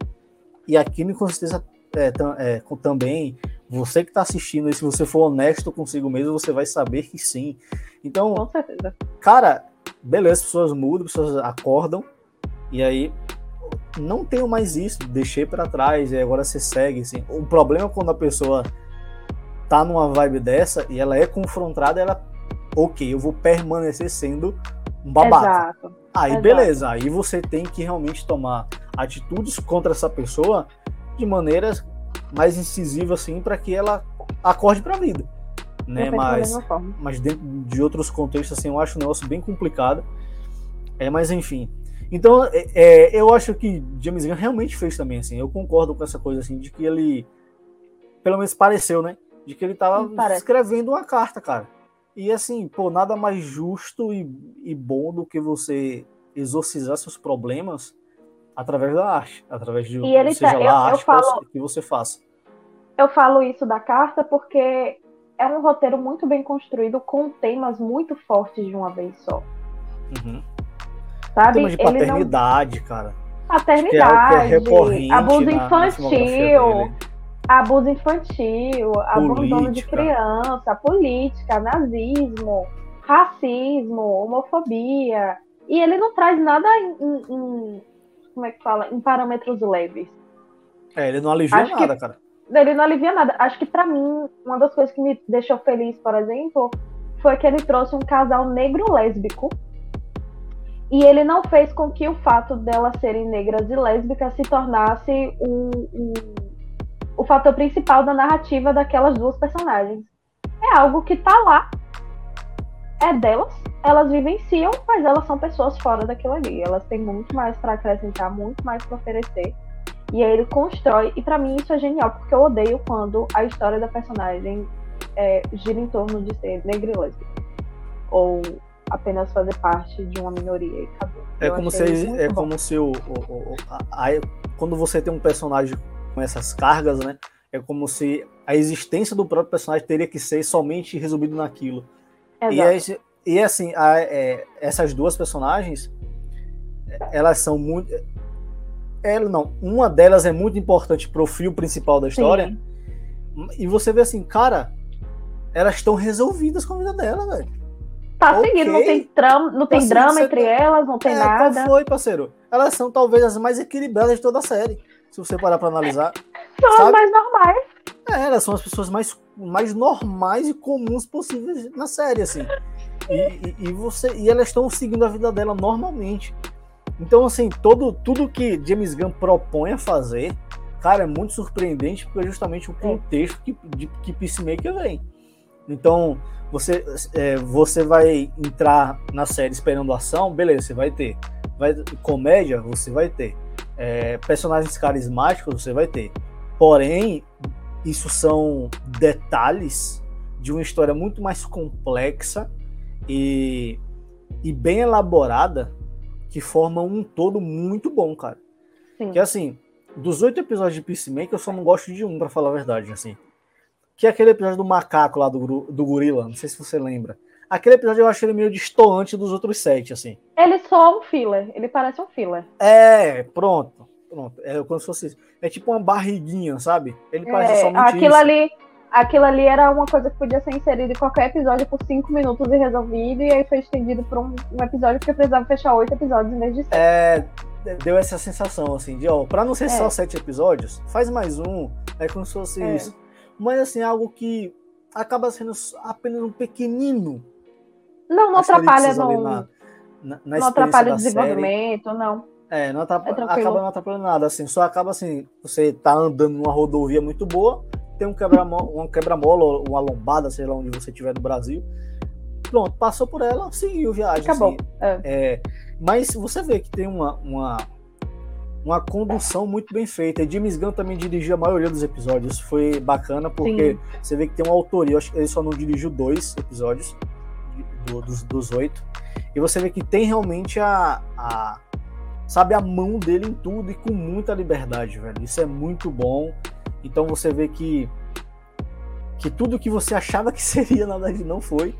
E aqui me com certeza é, é, também, você que está assistindo, e se você for honesto consigo mesmo, você vai saber que sim. Então, cara, beleza, as pessoas mudam, as pessoas acordam, e aí não tenho mais isso, deixei para trás e agora você segue, assim. O problema é quando a pessoa tá numa vibe dessa e ela é confrontada, ela, ok, eu vou permanecer sendo um babaca. Exato. Aí Exato. beleza, aí você tem que realmente tomar atitudes contra essa pessoa de maneiras mais incisivas assim para que ela acorde para a vida, né? Mas, mas dentro de outros contextos assim, eu acho um negócio bem complicado. É, mas enfim, então, é, é, eu acho que James Gunn realmente fez também, assim. Eu concordo com essa coisa, assim, de que ele, pelo menos pareceu, né? De que ele tava escrevendo uma carta, cara. E assim, pô, nada mais justo e, e bom do que você exorcizar seus problemas através da arte, através de e ele seja tá, lá eu, arte falo, que você faça. Eu falo isso da carta porque é um roteiro muito bem construído com temas muito fortes de uma vez só. Uhum. Sabe? De paternidade, não... cara. Paternidade, é é abuso na, infantil, na abuso infantil, política. abandono de criança, política, nazismo, racismo, homofobia. E ele não traz nada em, em como é que fala? Em parâmetros leves. É, ele não alivia Acho nada, que... cara ele não alivia nada. Acho que para mim, uma das coisas que me deixou feliz, por exemplo, foi que ele trouxe um casal negro lésbico e ele não fez com que o fato delas serem negras e lésbicas se tornasse o, o, o fator principal da narrativa daquelas duas personagens. É algo que tá lá, é delas, elas vivenciam, mas elas são pessoas fora daquilo ali. Elas têm muito mais para acrescentar, muito mais para oferecer. E aí ele constrói, e para mim isso é genial, porque eu odeio quando a história da personagem é, gira em torno de ser negra e lésbica. Ou apenas fazer parte de uma minoria e acabou. É como se, é bom. como se o, o, o a, a, quando você tem um personagem com essas cargas, né? É como se a existência do próprio personagem teria que ser somente resumido naquilo. Exato. E, e assim, a, é, essas duas personagens, elas são muito. Ela não, uma delas é muito importante pro fio principal da história. Sim. E você vê assim, cara, elas estão resolvidas com a vida dela, velho. Tá okay. seguindo, não tem, trama, não tem drama entre elas, não tem é, nada. Qual foi, parceiro? Elas são talvez as mais equilibradas de toda a série, se você parar pra analisar. São sabe? as mais normais. É, elas são as pessoas mais, mais normais e comuns possíveis na série, assim. E, e, e você, e elas estão seguindo a vida dela normalmente. Então, assim, todo, tudo que James Gunn propõe a fazer, cara, é muito surpreendente, porque é justamente o contexto que, de, que Peacemaker vem. Então, você, é, você vai entrar na série esperando ação, beleza, você vai ter. Vai, comédia, você vai ter. É, personagens carismáticos, você vai ter. Porém, isso são detalhes de uma história muito mais complexa e, e bem elaborada que formam um todo muito bom, cara. Sim. Que assim, dos oito episódios de Peacemaker, eu só não gosto de um, para falar a verdade, assim que é aquele episódio do macaco lá do, do gorila, não sei se você lembra. Aquele episódio eu achei ele meio distoante dos outros sete, assim. Ele só um filler, ele parece um filler. É, pronto. Pronto, é como se fosse. É tipo uma barriguinha, sabe? Ele parece é, somente aquilo isso. ali Aquilo ali era uma coisa que podia ser inserida em qualquer episódio por cinco minutos e resolvido, e aí foi estendido por um, um episódio porque precisava fechar oito episódios em vez de sete. É, deu essa sensação, assim, de, ó, pra não ser é. só sete episódios, faz mais um, é como se fosse é. isso. Mas, assim, algo que acaba sendo apenas um pequenino. Não, não atrapalha no... Na, na, na não atrapalha o desenvolvimento, série. não. É, não atrapalha, é acaba não atrapalhando nada, assim, só acaba assim, você tá andando numa rodovia muito boa, tem um quebra-mola, um quebra-mola, uma lombada, sei lá onde você estiver no Brasil. Pronto, passou por ela, seguiu viagem. Acabou. Assim, é. É, mas você vê que tem uma, uma, uma condução muito bem feita. E James Gunn também dirigiu a maioria dos episódios. Foi bacana porque Sim. você vê que tem uma autoria. acho que ele só não dirigiu dois episódios do, dos, dos oito. E você vê que tem realmente a, a sabe a mão dele em tudo e com muita liberdade, velho. Isso é muito bom. Então você vê que que tudo que você achava que seria, na verdade, não foi.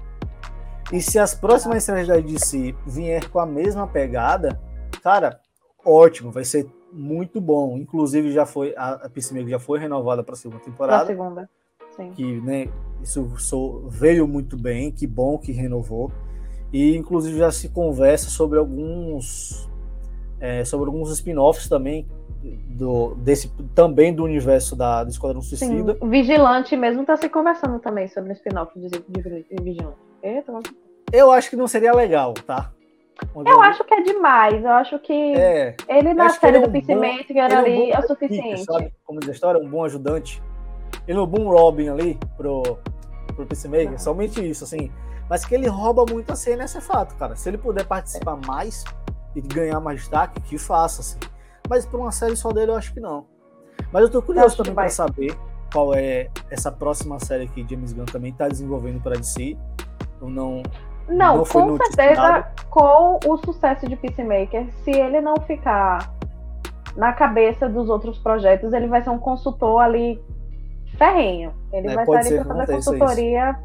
E se as próximas séries da DC vier com a mesma pegada, cara, ótimo, vai ser muito bom. Inclusive já foi a, a Peacemaker já foi renovada para a segunda temporada. Pra segunda. Sim. Que, né, isso veio muito bem, que bom que renovou. E inclusive já se conversa sobre alguns é, sobre alguns spin-offs também do, desse, também do universo da, do Esquadrão Suicida. Sim, Vigilante mesmo está se conversando também sobre o spin-off de, de, de Vigilante. Eita, eu acho que não seria legal, tá? Eu acho que é demais. Eu acho que é, ele na série é um do Peacemaker era é ali é o suficiente. Sabe? Como diz a história, um bom ajudante. Ele é um bom Robin ali pro, pro Peacemaker. Não. Somente isso, assim. Mas que ele rouba muito a cena, esse é fato, cara. Se ele puder participar mais e ganhar mais destaque, que faça, assim. Mas para uma série só dele, eu acho que não. Mas eu tô curioso também para saber qual é essa próxima série que James Gunn também está desenvolvendo para DC. Ou não. Não, não com certeza, com o sucesso de Peacemaker, se ele não ficar na cabeça dos outros projetos, ele vai ser um consultor ali ferrenho. Ele é, vai estar ali para fazer consultoria.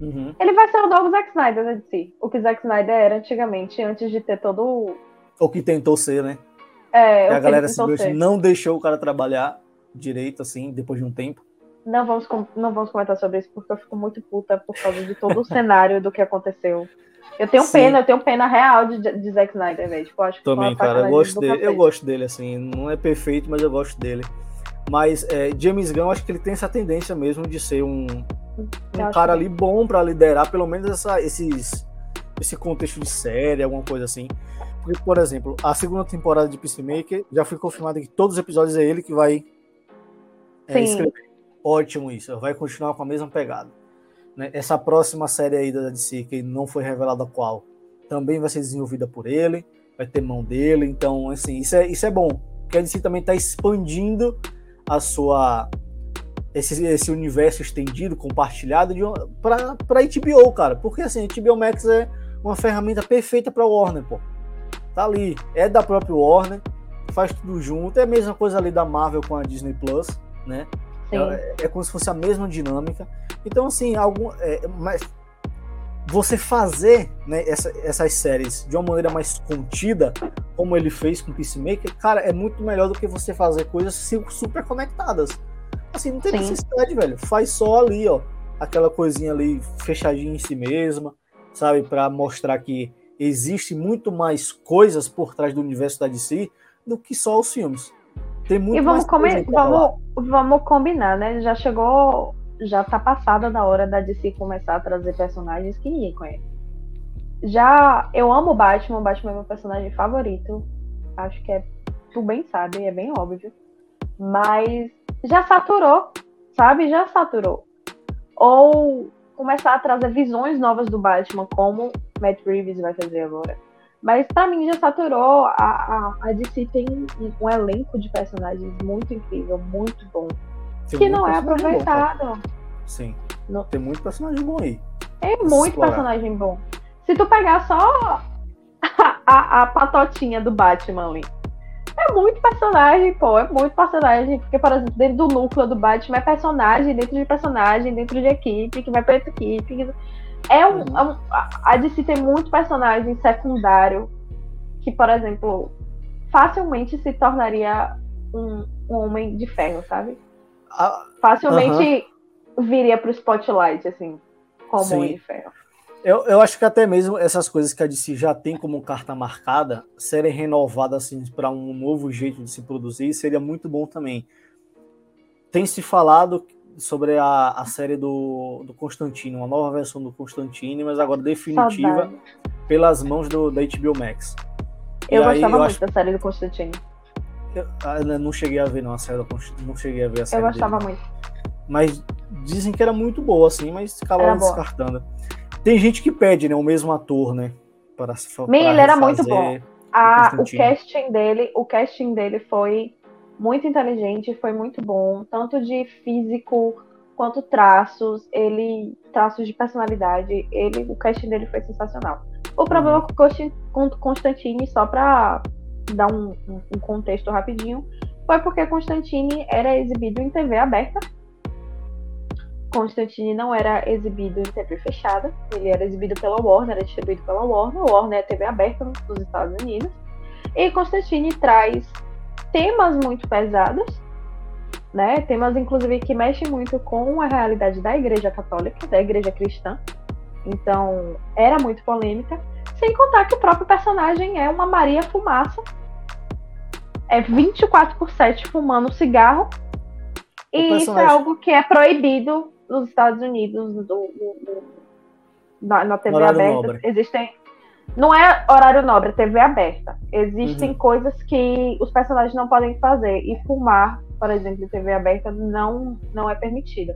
Uhum. Ele vai ser o novo Zack Snyder da DC. O que Zack Snyder era antigamente, antes de ter todo o. que tentou ser, né? É, a galera simplesmente não deixou o cara trabalhar direito, assim, depois de um tempo. Não vamos, não vamos comentar sobre isso, porque eu fico muito puta por causa de todo o cenário do que aconteceu. Eu tenho Sim. pena, eu tenho pena real de, de Zack Snyder, velho. Tipo, acho que Também, cara, eu gosto dele. Eu gosto dele, assim, não é perfeito, mas eu gosto dele. Mas é, James Gunn, acho que ele tem essa tendência mesmo de ser um, um cara ali bom para liderar, pelo menos essa, esses, esse contexto de série, alguma coisa assim. Porque, por exemplo, a segunda temporada de Peacemaker já foi confirmado que todos os episódios é ele que vai é, escrever. Ótimo isso, vai continuar com a mesma pegada. Né? Essa próxima série aí da DC, que não foi revelada qual, também vai ser desenvolvida por ele, vai ter mão dele, então, assim, isso é, isso é bom. Porque a DC também está expandindo a sua esse, esse universo estendido, compartilhado para HBO, cara. Porque assim, a HBO Max é uma ferramenta perfeita para Warner, pô tá ali, é da própria Warner, faz tudo junto, é a mesma coisa ali da Marvel com a Disney Plus, né? É, é, como se fosse a mesma dinâmica. Então, assim, algum, é, mas você fazer né, essa, essas séries de uma maneira mais contida, como ele fez com Peacemaker, cara, é muito melhor do que você fazer coisas super conectadas. Assim, não tem Sim. necessidade, velho. Faz só ali, ó, aquela coisinha ali fechadinha em si mesma, sabe? para mostrar que existe muito mais coisas por trás do universo da DC do que só os filmes. Tem muito e vamos, mais vamos, vamos combinar, né? Já chegou, já tá passada da hora da DC começar a trazer personagens que ninguém conhece. Já eu amo Batman, Batman é meu personagem favorito. Acho que é tu bem sabe, é bem óbvio. Mas já saturou, sabe? Já saturou. Ou começar a trazer visões novas do Batman, como Matt Reeves vai fazer agora. Mas para mim já saturou. A, a, a DC tem um, um, elenco de personagens muito incrível, muito bom. Tem que não é aproveitado. Bom, Sim. Não. Tem muito personagem bom aí. Tem muito explorar. personagem bom. Se tu pegar só a, a, a patotinha do Batman ali. É muito personagem, pô, é muito personagem. Porque, por exemplo, dentro do núcleo do Batman é personagem, dentro de personagem, dentro de equipe, que vai pra outra equipe. É um, é um, a DC tem muito personagem secundário que, por exemplo, facilmente se tornaria um, um homem de ferro, sabe? Ah, facilmente uh -huh. viria pro spotlight, assim, como Sim. homem de ferro. Eu, eu acho que até mesmo essas coisas que a DC já tem como carta marcada, serem renovadas assim, para um novo jeito de se produzir, seria muito bom também. Tem se falado sobre a, a série do, do Constantino, uma nova versão do Constantine, mas agora definitiva Saudade. pelas mãos do, da HBO Max. Eu e gostava aí, eu muito acho... da série do Constantine. Eu, ah, eu, não cheguei a ver não, a série do não cheguei a ver a série. Eu gostava dele, muito. Mas dizem que era muito boa, assim, mas acabaram descartando. Tem gente que pede, né, o mesmo ator, né? Para, para ele era muito bom. A, o casting dele, o casting dele foi muito inteligente, foi muito bom, tanto de físico quanto traços, ele traços de personalidade, ele o casting dele foi sensacional. O problema com Constantine, só para dar um, um, contexto rapidinho, foi porque Constantine era exibido em TV aberta Constantine não era exibido em TV fechada, ele era exibido pela Warner, era distribuído pela Warner, Warner é TV aberta nos Estados Unidos. E Constantine traz temas muito pesados, né? Temas inclusive que mexem muito com a realidade da Igreja Católica, da Igreja Cristã. Então, era muito polêmica, sem contar que o próprio personagem é uma Maria Fumaça. É 24 por 7 fumando cigarro. E isso é algo que é proibido nos Estados Unidos, do, do, do na, na, TV aberta, nobre. existem. Não é horário nobre, é TV aberta. Existem uhum. coisas que os personagens não podem fazer. E fumar, por exemplo, em TV aberta não, não é permitido.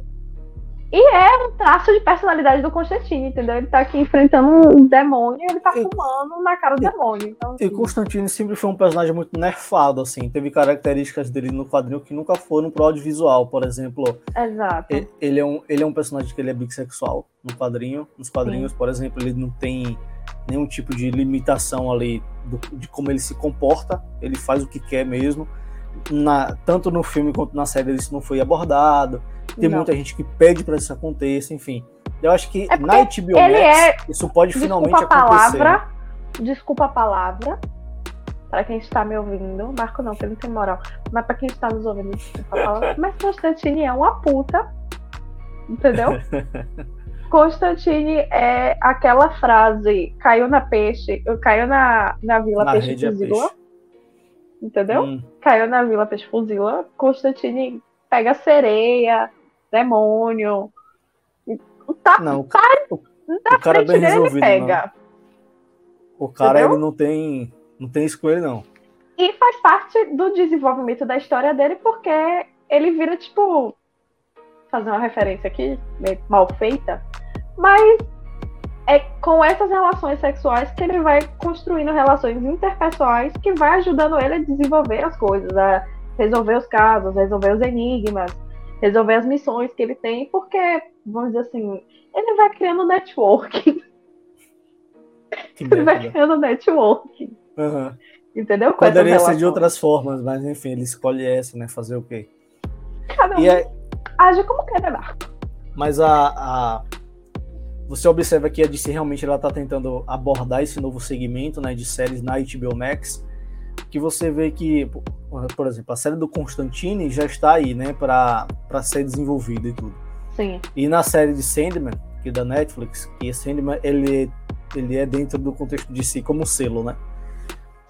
E é um traço de personalidade do Constantino, entendeu? Ele tá aqui enfrentando um demônio e ele tá fumando na cara do demônio. Então, assim... E Constantino sempre foi um personagem muito nerfado, assim. Teve características dele no quadrinho que nunca foram pro audiovisual. Por exemplo, Exato. Ele, é um, ele é um personagem que ele é bissexual no quadrinho. Nos quadrinhos, Sim. por exemplo, ele não tem nenhum tipo de limitação ali do, de como ele se comporta. Ele faz o que quer mesmo. Na, tanto no filme quanto na série isso não foi abordado tem não. muita gente que pede para isso aconteça, enfim. Eu acho que é na HBO Max é... isso pode finalmente acontecer. Palavra, desculpa a palavra, para quem está me ouvindo, Marco não, porque não tem moral, mas para quem está nos ouvindo, desculpa a palavra, mas Constantine é uma puta, entendeu? Constantine é aquela frase, caiu na peixe, caiu na, na vila na peixe fuzila, entendeu? Hum. Caiu na vila peixe fuzila, Constantine pega sereia, demônio. Tá, não, tá, o, o cara é bem resolvido. Pega. Não. O cara ele não tem, não tem ele, não. E faz parte do desenvolvimento da história dele, porque ele vira, tipo, fazer uma referência aqui, meio mal feita, mas é com essas relações sexuais que ele vai construindo relações interpessoais que vai ajudando ele a desenvolver as coisas, a resolver os casos, resolver os enigmas, resolver as missões que ele tem, porque, vamos dizer assim, ele vai criando networking. ele vai criando networking. Uhum. Entendeu? Com Poderia ser de outras formas, mas enfim, ele escolhe essa, né? Fazer o quê? Cada um e é... age como quer, né, Mas a, a, Você observa que a DC realmente ela tá tentando abordar esse novo segmento né, de séries na HBO Max, que você vê que por exemplo, a série do Constantine já está aí, né, para ser desenvolvida e tudo. Sim. E na série de Sandman, que é da Netflix, que Sandman, ele, ele é dentro do contexto de si como selo, né?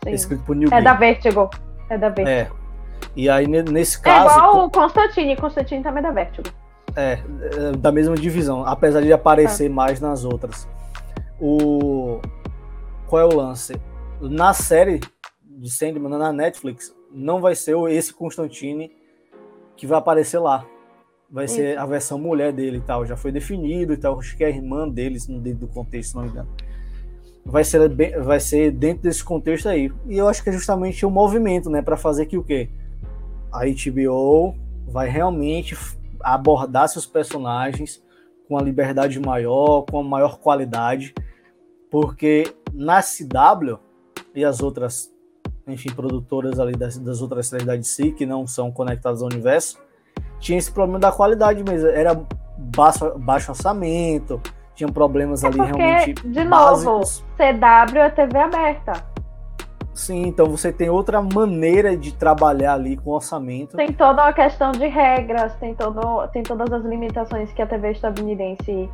Sim. É escrito por New É da Vertigo. É da Vertigo. É. E aí, nesse é caso... É igual o Constantine, Constantine também é da Vertigo. É, é da mesma divisão, apesar de aparecer é. mais nas outras. O... Qual é o lance? Na série de Sandman, na Netflix, não vai ser esse Constantine que vai aparecer lá. Vai Isso. ser a versão mulher dele e tal. Já foi definido e tal. Acho que é a irmã deles, dentro do contexto, se não me engano. Vai ser, vai ser dentro desse contexto aí. E eu acho que é justamente o movimento, né? para fazer que o quê? A HBO vai realmente abordar seus personagens com a liberdade maior, com a maior qualidade. Porque na CW e as outras enfim, produtoras ali das, das outras séries da DC que não são conectadas ao universo, tinha esse problema da qualidade mesmo. Era baixo, baixo orçamento, tinha problemas é ali porque, realmente. De básicos. novo, CW é TV aberta. Sim, então você tem outra maneira de trabalhar ali com orçamento. Tem toda uma questão de regras, tem, todo, tem todas as limitações que a TV estadunidense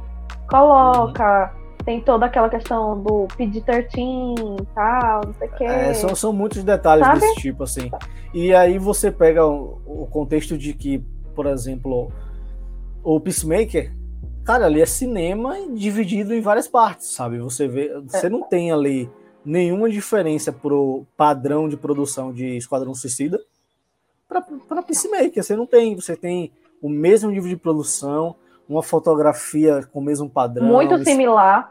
coloca, uhum. tem toda aquela questão do PG-13 e tal, não sei o quê. É, são, são muitos detalhes Sabe? desse tipo, assim. E aí você pega o, o contexto de que, por exemplo, o Peacemaker, cara, ali é cinema dividido em várias partes, sabe? Você vê, você é. não tem ali nenhuma diferença pro padrão de produção de Esquadrão Suicida para Peacemaker. Você não tem, você tem o mesmo nível de produção, uma fotografia com o mesmo padrão. Muito similar.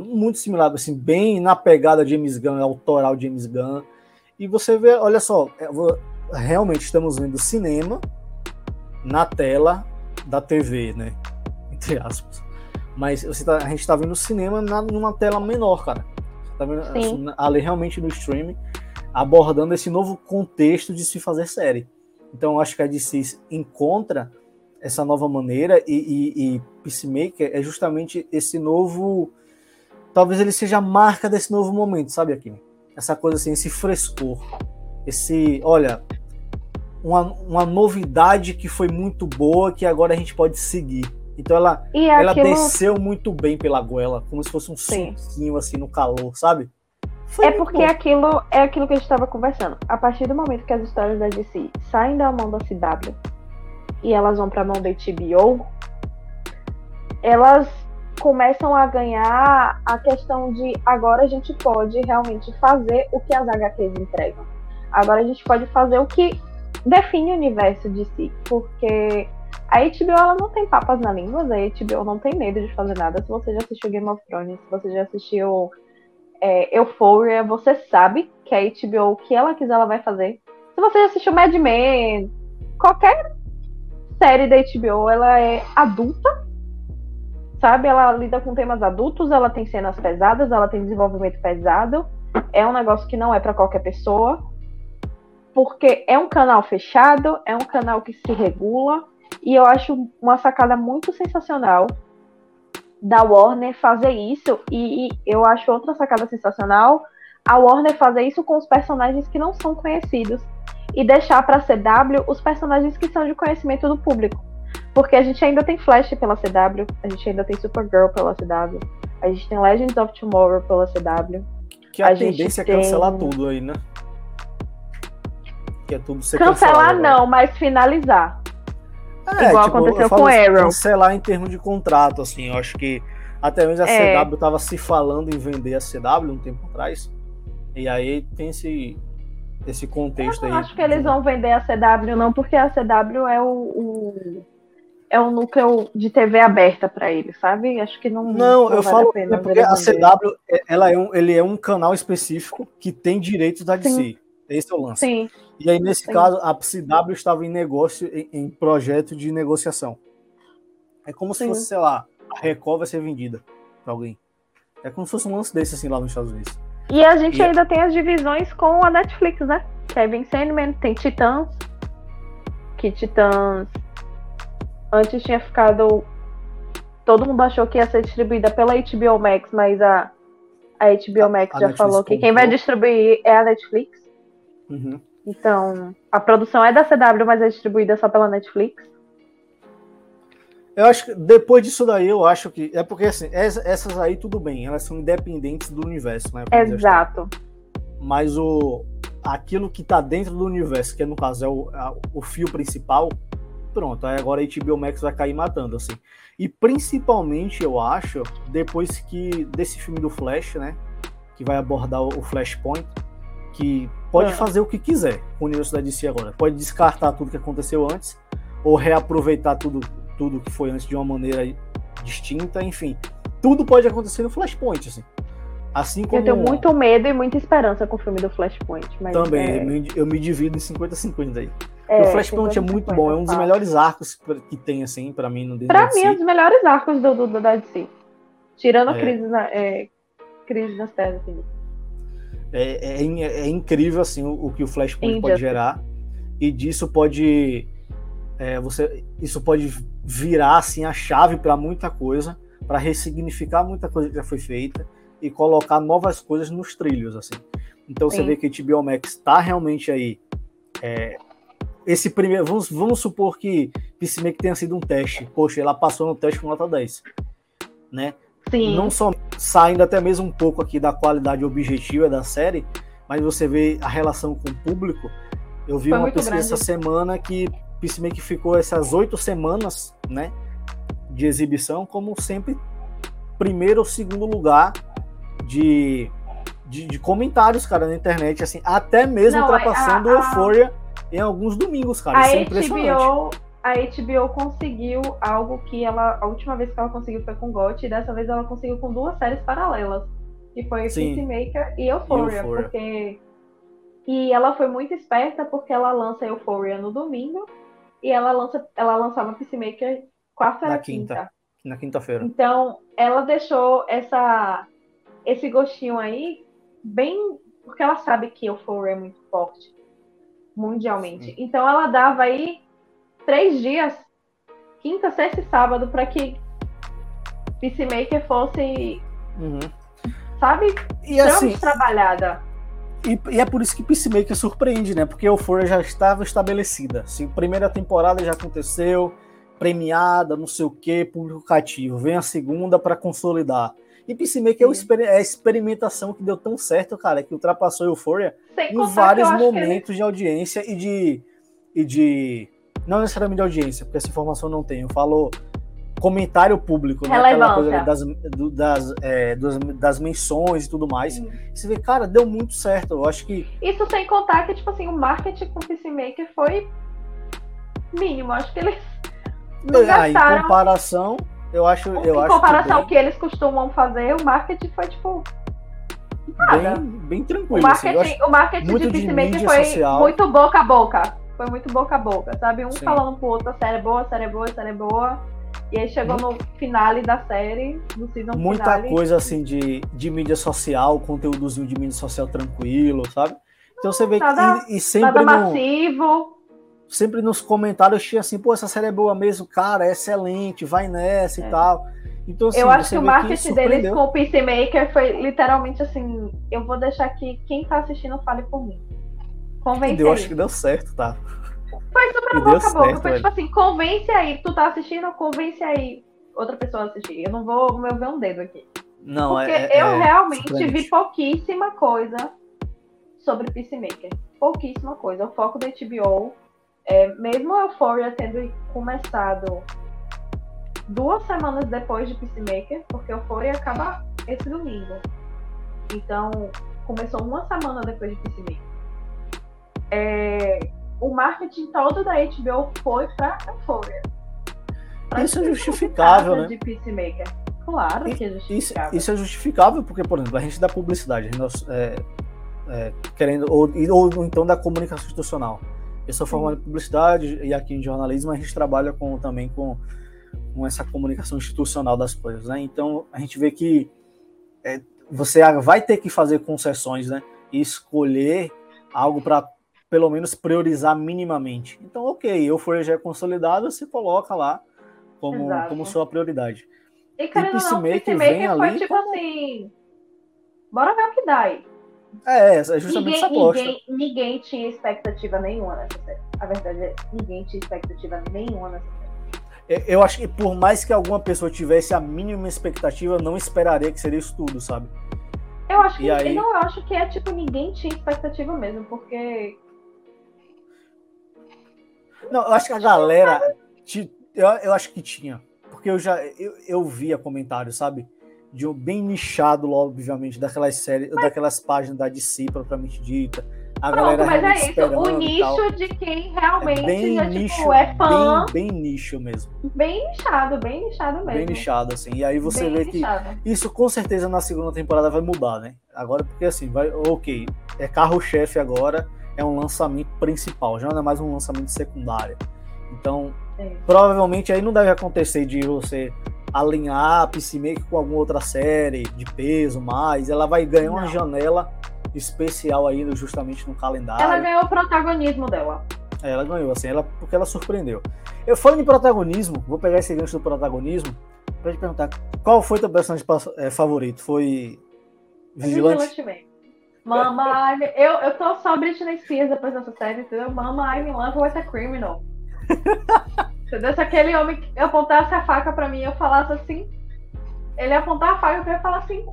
Muito similar, assim, bem na pegada James Gunn, autoral James Gunn. E você vê, olha só, é, realmente estamos vendo cinema na tela da TV, né? Entre aspas. Mas você tá, a gente está vendo cinema na, numa tela menor, cara. Tá vendo? Assim, ali realmente no streaming, abordando esse novo contexto de se fazer série. Então eu acho que a DC encontra essa nova maneira e, e, e Peacemaker é justamente esse novo. Talvez ele seja a marca desse novo momento, sabe, aqui? Essa coisa assim, esse frescor. Esse. Olha, uma, uma novidade que foi muito boa que agora a gente pode seguir. Então ela, ela aquilo... desceu muito bem pela goela, como se fosse um suquinho assim no calor, sabe? Foi é porque bom. aquilo é aquilo que a gente estava conversando. A partir do momento que as histórias da DC saem da mão da CW e elas vão para a mão da HBO, elas começam a ganhar a questão de agora a gente pode realmente fazer o que as HQs entregam. Agora a gente pode fazer o que define o universo de si, porque a HBO ela não tem papas na língua, a HBO não tem medo de fazer nada. Se você já assistiu Game of Thrones, se você já assistiu é, Euphoria, você sabe que a HBO, o que ela quiser, ela vai fazer. Se você já assistiu Mad Men, qualquer série da HBO, ela é adulta, sabe? Ela lida com temas adultos, ela tem cenas pesadas, ela tem desenvolvimento pesado. É um negócio que não é para qualquer pessoa, porque é um canal fechado, é um canal que se regula, e eu acho uma sacada muito sensacional da Warner fazer isso. E, e eu acho outra sacada sensacional a Warner fazer isso com os personagens que não são conhecidos e deixar para CW os personagens que são de conhecimento do público. Porque a gente ainda tem Flash pela CW, a gente ainda tem Supergirl pela CW, a gente tem Legends of Tomorrow pela CW. Que a, a tendência é cancelar tudo aí, né? Que é tudo ser Cancelar não, mas finalizar. É, Igual tipo, aconteceu com Arrow. Cancelar em termos de contrato, assim, eu acho que até mesmo a é. CW estava se falando em vender a CW um tempo atrás. E aí tem esse, esse contexto eu aí. Eu acho que eles vão vender a CW, não, porque a CW é o, o é um núcleo de TV aberta para eles, sabe? Acho que não. Não, não eu falo a é porque a CW é, ela é um, ele é um canal específico que tem direitos da DC. Sim. Esse é o lance. Sim. E aí, nesse Sim. caso, a CW estava em negócio, em, em, projeto de negociação. É como se fosse, sei lá, a Record vai ser vendida para alguém. É como se fosse um lance desse, assim, lá nos Estados Unidos. E a gente e ainda é... tem as divisões com a Netflix, né? Kevin Sandman, tem Titãs. Que Titãs antes tinha ficado. Todo mundo achou que ia ser distribuída pela HBO Max, mas a, a HBO Max a já Netflix falou que quem vai distribuir é a Netflix. Uhum. Então, a produção é da CW, mas é distribuída só pela Netflix. Eu acho que depois disso daí, eu acho que. É porque assim, essas aí tudo bem, elas são independentes do universo, né? Exato. Mas o aquilo que tá dentro do universo, que no caso é o, a, o fio principal, pronto, aí agora a HBO Max vai cair matando, assim. E principalmente, eu acho, depois que desse filme do Flash, né? Que vai abordar o Flashpoint, que pode é. fazer o que quiser com o universo da DC agora. Pode descartar tudo que aconteceu antes, ou reaproveitar tudo, tudo que foi antes de uma maneira distinta, enfim. Tudo pode acontecer no Flashpoint, assim. Assim como... Eu tenho muito medo e muita esperança com o filme do Flashpoint. Também, é... eu me divido em 50-50 aí. É, o Flashpoint é muito bom, é um dos melhores arcos que tem, assim, para mim, no Pra mim, é um dos melhores arcos do, do, do da DC. Tirando a é. crise, na, é, crise nas terras, assim. É, é, é, incrível assim o, o, que o Flashpoint pode gerar e disso pode é, você isso pode virar assim a chave para muita coisa para ressignificar muita coisa que já foi feita e colocar novas coisas nos trilhos assim Então Sim. você vê que a HBO Max está realmente aí. É, esse primeiro. Vamos, vamos supor que Peacemaker tenha sido um teste. Poxa, ela passou no teste com nota 10. Né? Sim. Não só saindo até mesmo um pouco aqui da qualidade objetiva da série, mas você vê a relação com o público. Eu vi Foi uma pesquisa grande. essa semana que Peacemaker ficou essas oito semanas, né, de exibição, como sempre primeiro ou segundo lugar de, de, de comentários, cara, na internet, assim, até mesmo Não, ultrapassando a, a, Euphoria em alguns domingos, cara. A Isso é HBO, a HBO conseguiu algo que ela. A última vez que ela conseguiu foi com GOT, e dessa vez ela conseguiu com duas séries paralelas. Que foi Sim. Peacemaker e Euphoria, Euphoria. Porque. E ela foi muito esperta porque ela lança Euphoria no domingo e ela lança, ela lançava Peacemaker quarta na quinta. quinta. Na quinta-feira. Então, ela deixou essa esse gostinho aí bem porque ela sabe que Euphoria é muito forte mundialmente. Sim. Então ela dava aí três dias, quinta, sexta e sábado, para que Peacemaker fosse, uhum. sabe, e assim, trabalhada. E, e, é por isso que Peacemaker surpreende, né? Porque Euphoria já estava estabelecida. Assim, primeira temporada já aconteceu, premiada, não sei o que, público cativo. Vem a segunda para consolidar. E Peacemaker é, é a experimentação que deu tão certo, cara, que ultrapassou Euphoria Sem em vários momentos ele... de audiência e de, e de. Não necessariamente de audiência, porque essa informação não tem. Eu falo comentário público, né? Aquela coisa das, das, é, das, das, menções e tudo mais. Sim. Você vê, cara, deu muito certo. Eu acho que. Isso sem contar que, tipo assim, o marketing com o Peacemaker foi mínimo. Acho que eles. Não ah, em comparação, eu acho. Eu em acho comparação ao que, bem... que eles costumam fazer, o marketing foi tipo. Nada. Bem, bem tranquilo. O marketing, assim, o marketing de Peacemaker foi social. muito boca a boca. Foi muito boca a boca, sabe? Um Sim. falando pro outro, a série é boa, a série é boa, a série é boa. E aí chegou no finale da série, no season Muita finale. coisa assim de, de mídia social, conteúdozinho de mídia social tranquilo, sabe? Então você vê nada, que. E, e sempre. Nada massivo sempre nos comentários tinha assim, pô, essa série é boa mesmo, cara, é excelente, vai nessa é. e tal. Então, assim, eu acho que o marketing que deles com o Peacemaker foi literalmente assim: eu vou deixar que quem tá assistindo fale por mim. Convence Eu acho que deu certo, tá? Foi super boca a boca. Foi tipo assim: convence aí, tu tá assistindo, convence aí outra pessoa a assistir. Eu não vou mover um dedo aqui. Não, Porque é, eu é, realmente vi pouquíssima coisa sobre Peacemaker. Pouquíssima coisa. O foco da HBO é, mesmo a Euphoria tendo começado duas semanas depois de Peacemaker, porque Euphoria acaba esse domingo. Então, começou uma semana depois de Peacemaker. É, o marketing todo da HBO foi para Euphoria. Pra isso é justificável, né? De Peacemaker. Claro que é justificável. Isso, isso, é justificável porque, por exemplo, a gente dá publicidade, nós, é, é, querendo, ou, ou então da comunicação institucional. Eu sou formado em publicidade e aqui em jornalismo a gente trabalha com, também com, com essa comunicação institucional das coisas, né? Então a gente vê que é, você vai ter que fazer concessões, né? E escolher algo para pelo menos priorizar minimamente. Então, ok, eu for já consolidado, você coloca lá como, como sua prioridade. E, cara, e Peacemaker, não, vem foi tipo como... assim, bora ver o que dá aí. É, é justamente ninguém, essa aposta. Ninguém, ninguém tinha expectativa nenhuma nessa série. A verdade é ninguém tinha expectativa nenhuma nessa série. Eu acho que por mais que alguma pessoa tivesse a mínima expectativa, não esperaria que seria isso tudo, sabe? Eu acho que aí... não, eu acho que é tipo ninguém tinha expectativa mesmo, porque não, eu acho que a galera eu, eu acho que tinha, porque eu já eu, eu via comentários, sabe? de um bem nichado, obviamente, daquelas séries, mas... daquelas páginas da DC, propriamente dita. A Pronto, galera mas é isso, o nicho de quem realmente é bem já, tipo, nicho, tipo, é fã. Bem, bem, nicho mesmo. Bem nichado, bem nichado mesmo. Bem nichado, assim. E aí você bem vê nichado. que isso com certeza na segunda temporada vai mudar, né? Agora, porque assim, vai, ok, é carro-chefe agora, é um lançamento principal, já não é mais um lançamento secundário. Então, é. provavelmente aí não deve acontecer de você alinhar a Peacemaker com alguma outra série de peso mais, ela vai ganhar Não. uma janela especial aí justamente no calendário. Ela ganhou o protagonismo dela. É, ela ganhou, assim, ela, porque ela surpreendeu. Eu falando em protagonismo, vou pegar esse gancho do protagonismo pra te perguntar, qual foi teu personagem é, favorito? Foi Vigilante? Vigilante Mama, I'm... eu, eu tô só Britney Spears depois dessa série, entendeu? Mama, I'm in love with a criminal. entendeu? Se aquele homem apontasse a faca pra mim e eu falasse assim, ele ia apontar a faca pra eu falar assim.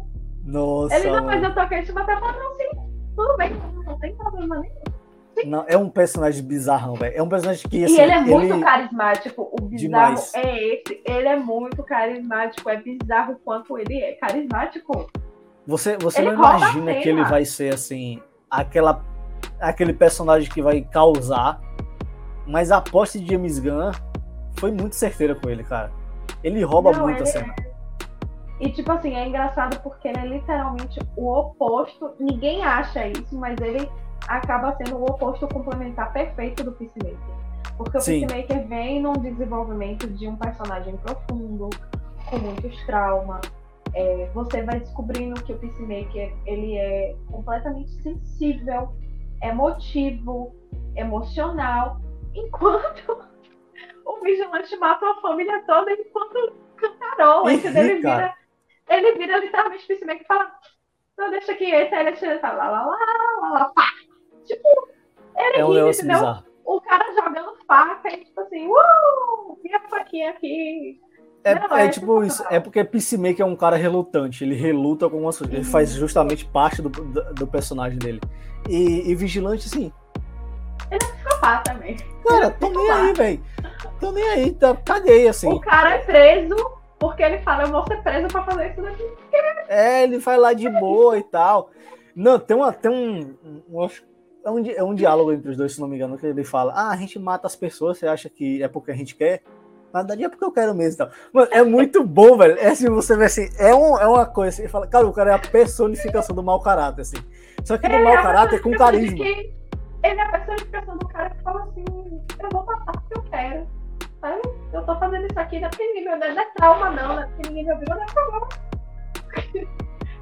Nossa. Ele não, mas eu tô querendo te bater a faca, não, sim. Tudo bem, não tem problema nenhum. Não, é um personagem bizarrão, velho. É um personagem que. Assim, e ele é muito ele... carismático. O bizarro Demais. é esse. Ele é muito carismático. É bizarro o quanto ele é carismático. Você, você não imagina que ele vai ser assim. Aquela, aquele personagem que vai causar. Mas a aposta de James Gunn foi muito certeira com ele, cara. Ele rouba não, muito a cena. É... E, tipo assim, é engraçado porque ele é literalmente o oposto. Ninguém acha isso, mas ele acaba sendo o oposto complementar perfeito do Peacemaker. Porque o Sim. Peacemaker vem num desenvolvimento de um personagem profundo, com muitos traumas. É, você vai descobrindo que o Peacemaker ele é completamente sensível, emotivo, emocional, enquanto o Vigilante mata a família toda enquanto cantarola, entendeu? Ele vira, ele vira literalmente o Peacemaker e fala, não, deixa aqui, esse ele fala lá, lá, lá, lá, lá, pá, Tipo, ele é um ri, entendeu? Bizarro. O cara jogando faca e tipo assim, uh, minha faquinha aqui. É, Não, é, é tipo isso, é porque Peacemaker é um cara relutante, ele reluta com coisas, ele faz justamente parte do, do, do personagem dele. E, e, Vigilante, sim. Ele é psicopata também. Cara, tô nem aí, velho. Tô nem aí, tá, caguei, assim. O cara é preso porque ele fala, eu vou ser preso pra fazer isso daqui. É, ele vai lá de boa e tal. Não, tem, uma, tem um, um, um é um, é um diálogo entre os dois, se não me engano, que ele fala: Ah, a gente mata as pessoas, você acha que é porque a gente quer? Na verdade é porque eu quero mesmo. Então. Mano, é muito bom, velho. É assim, você vê assim, é, um, é uma coisa assim, fala, cara, o cara é a personificação do mau caráter, assim. Só que do mau é caráter com carisma. Que, ele é a personificação do cara que fala assim, eu vou matar porque eu quero. Sabe? Eu tô fazendo isso aqui, não é porque ninguém me não é trauma, não, não é porque ninguém me ouviu, não é problema.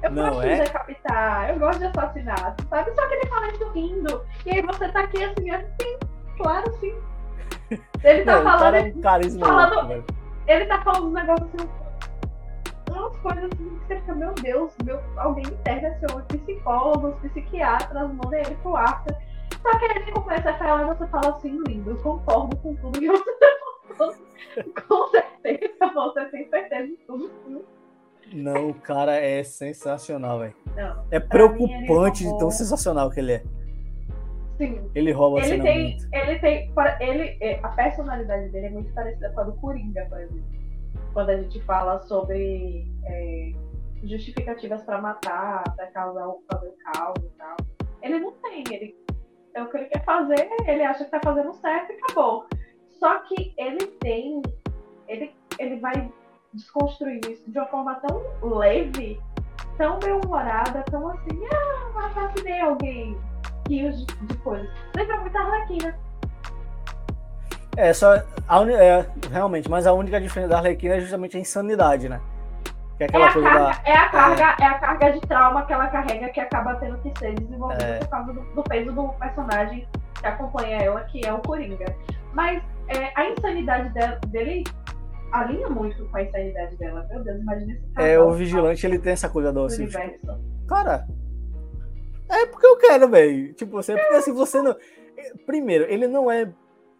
Eu não gosto é? de decapitar, eu gosto de assassinato, sabe? Só que ele fala isso rindo. E aí você tá aqui assim, assim, claro, sim. Ele tá não, falando. É um carisma falando louco, ele tá falando uns negócios assim. Umas coisas assim que você fica, meu Deus, meu, alguém interna esse homem, psicólogos, psiquiatras, manda ele pro Arthur. Só que aí ele começa a falar e você fala assim, lindo, eu concordo com tudo que você tá falando. com certeza, você tem certeza de tudo, sim. Não, o cara é sensacional, velho. É preocupante de tão sensacional que ele é. Sim. Ele rouba ele cena tem, muito. Ele tem. Ele, é, a personalidade dele é muito parecida com a do Coringa, por exemplo. Quando a gente fala sobre é, justificativas para matar, para causar fazer o caos e tal. Ele não tem, ele é o que ele quer fazer, ele acha que tá fazendo certo e acabou. Só que ele tem. Ele, ele vai desconstruir isso de uma forma tão leve, tão bem-humorada, tão assim, ah, assassinei alguém, rios de, de coisas. Lembra muito a Arlequina. É, só. A un... é, realmente, mas a única diferença da Arlequina é justamente a insanidade, né? Que é, aquela é, a coisa carga, da... é, a carga, é... é... a carga de trauma que ela carrega que acaba tendo que ser desenvolvida é... por causa do, do, peso do personagem que acompanha ela, que é o Coringa. Mas é, a insanidade dele alinha muito com a insanidade dela. Meu Deus, imagina esse casal. É, o vigilante, ele tem essa coisa do assim, tipo, cara, é porque eu quero, velho. Tipo, você, é porque assim, você não. Primeiro, ele não é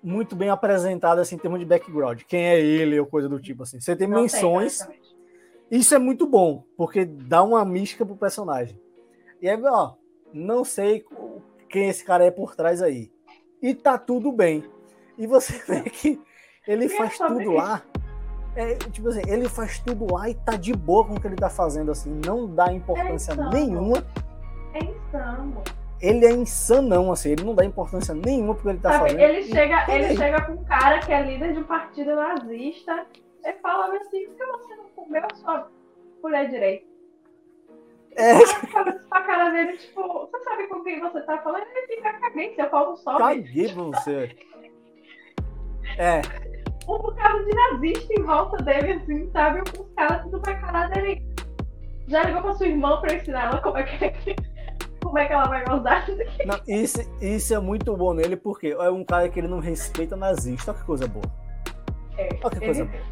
muito bem apresentado assim em termos de background. Quem é ele ou coisa do tipo assim. Você tem não menções. Tem, isso é muito bom, porque dá uma mística pro personagem. E aí, ó, não sei quem esse cara é por trás aí. E tá tudo bem. E você vê que ele faz tudo lá é, tipo assim, ele faz tudo lá e tá de boa com o que ele tá fazendo, assim, não dá importância é nenhuma. É. Ele é insanão, assim, ele não dá importância nenhuma porque ele tá Sabe, fazendo. Ele chega, ele chega com um cara que é líder de um partido nazista e fala assim, por que você não comeu a sua mulher direito? É. Fala pra cara dele, tipo, você sabe com quem você tá falando? Ele fica, caguei, seu pau não sobe. Caguei pra você. É um bocado de nazista em volta dele, assim, sabe? Os caras tudo pra caralho dele. Já ligou pra sua irmã pra ensinar ela como é que, como é que ela vai usar Não, isso, isso é muito bom nele, porque é um cara que ele não respeita nazista. Olha que coisa boa. É, Olha que ele, coisa boa.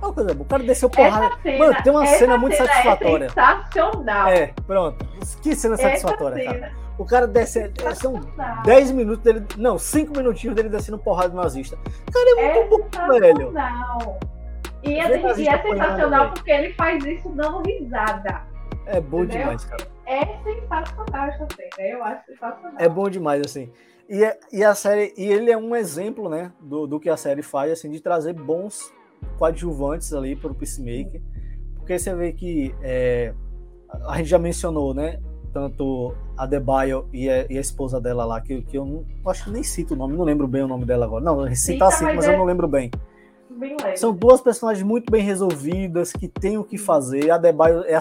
Uma coisa boa. O cara desceu porrada. Cena, Mano, tem uma cena muito cena é satisfatória. É sensacional. É, pronto. Que cena essa satisfatória, cena. cara. O cara desce. São 10 minutos dele. Não, 5 minutinhos dele descendo porrada nazista. Cara, é muito é bom, velho. E, é, e é sensacional porque ele faz isso dando risada. É bom Entendeu? demais, cara. É sensacional essa cena. Eu acho sensacional. É bom demais, assim. E, e a série. E ele é um exemplo, né? Do, do que a série faz, assim, de trazer bons coadjuvantes ali para o Peacemaker. Porque você vê que é, a gente já mencionou, né? Tanto a Debaio e a, e a esposa dela lá, que, que eu não, acho que nem cito o nome, não lembro bem o nome dela agora. Não, cita assim, mas, é... eu não lembro bem. São duas personagens muito bem resolvidas, que têm o que fazer. A Debaio é,